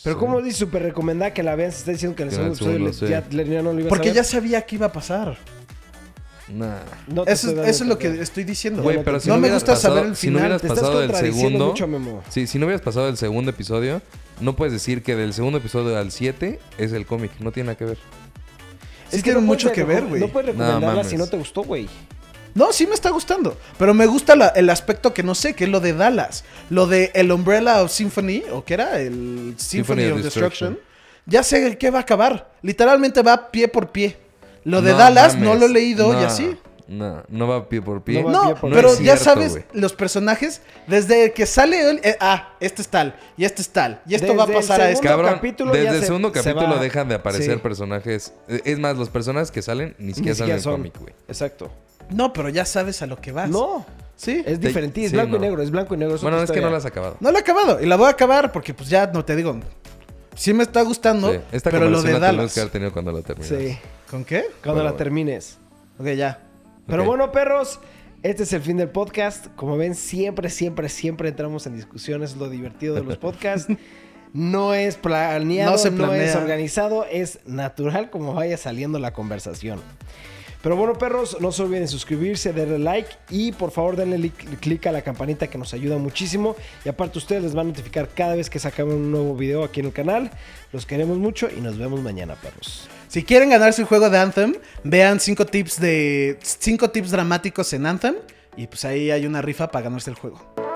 Pero ¿cómo dice súper recomendada que la vean? Se está diciendo que el segundo el segundo, episodio le- sí. ya, no lo ibas a Porque ya sabía que iba a pasar. Nah. No Eso, es- dando eso es lo que estoy diciendo. Güey, no pero si no no me gusta pasado- saber el si no final. hubieras Te pasado del segundo. mucho, Memo. Sí, si no hubieras pasado el segundo episodio, no puedes decir que del segundo episodio al 7 es el cómic. No tiene nada que ver. Sí Es tiene no mucho que ver, güey. No puedes recomendarla si no te gustó, güey. No, sí me está gustando. Pero me gusta la- el aspecto que no sé, que es lo de Dallas. Lo de el Umbrella of Symphony, o que era el Symphony, of, Destruction. Ya sé qué va a acabar. Literalmente va pie por pie. Lo de No Dallas no lo he leído y No, así. No, no va pie por pie. No va No, pie por pero es ya cierto, sabes, los personajes, desde que sale él, eh, ah, este es tal, y este es tal, y esto va a pasar a. Cabrón, capítulo desde el se- segundo se capítulo dejan de aparecer Sí. personajes. Eh, Es más, los personajes que salen ni siquiera Ni salen en cómic, güey. Exacto. No, pero ya sabes a lo que vas. No. Sí. Es Te- diferente. Es sí, blanco y negro. Es blanco y negro. Bueno, otra es que no las has acabado. No la he acabado, y la voy a acabar porque pues ya no te digo. Sí me está gustando, Sí, Esta pero lo de la Dallas. que haber tenido cuando la terminamos. Sí. ¿Con qué? Cuando Bueno, la bueno. termines. Ok, ya. Pero bueno, perros, este es el fin del podcast. Como ven, siempre, siempre, siempre entramos en discusiones. Es lo divertido de los podcasts. No es planeado, No no, se es organizado, es natural como vaya saliendo la conversación. Pero bueno, perros, no se olviden de suscribirse, darle like y por favor denle li- clic a la campanita que nos ayuda muchísimo. Y aparte ustedes les van a notificar cada vez que sacamos un nuevo video aquí en el canal. Los queremos mucho y nos vemos mañana, perros. Si quieren ganarse el juego de Anthem, vean cinco tips de cinco tips dramáticos en Anthem y pues ahí hay una rifa para ganarse el juego.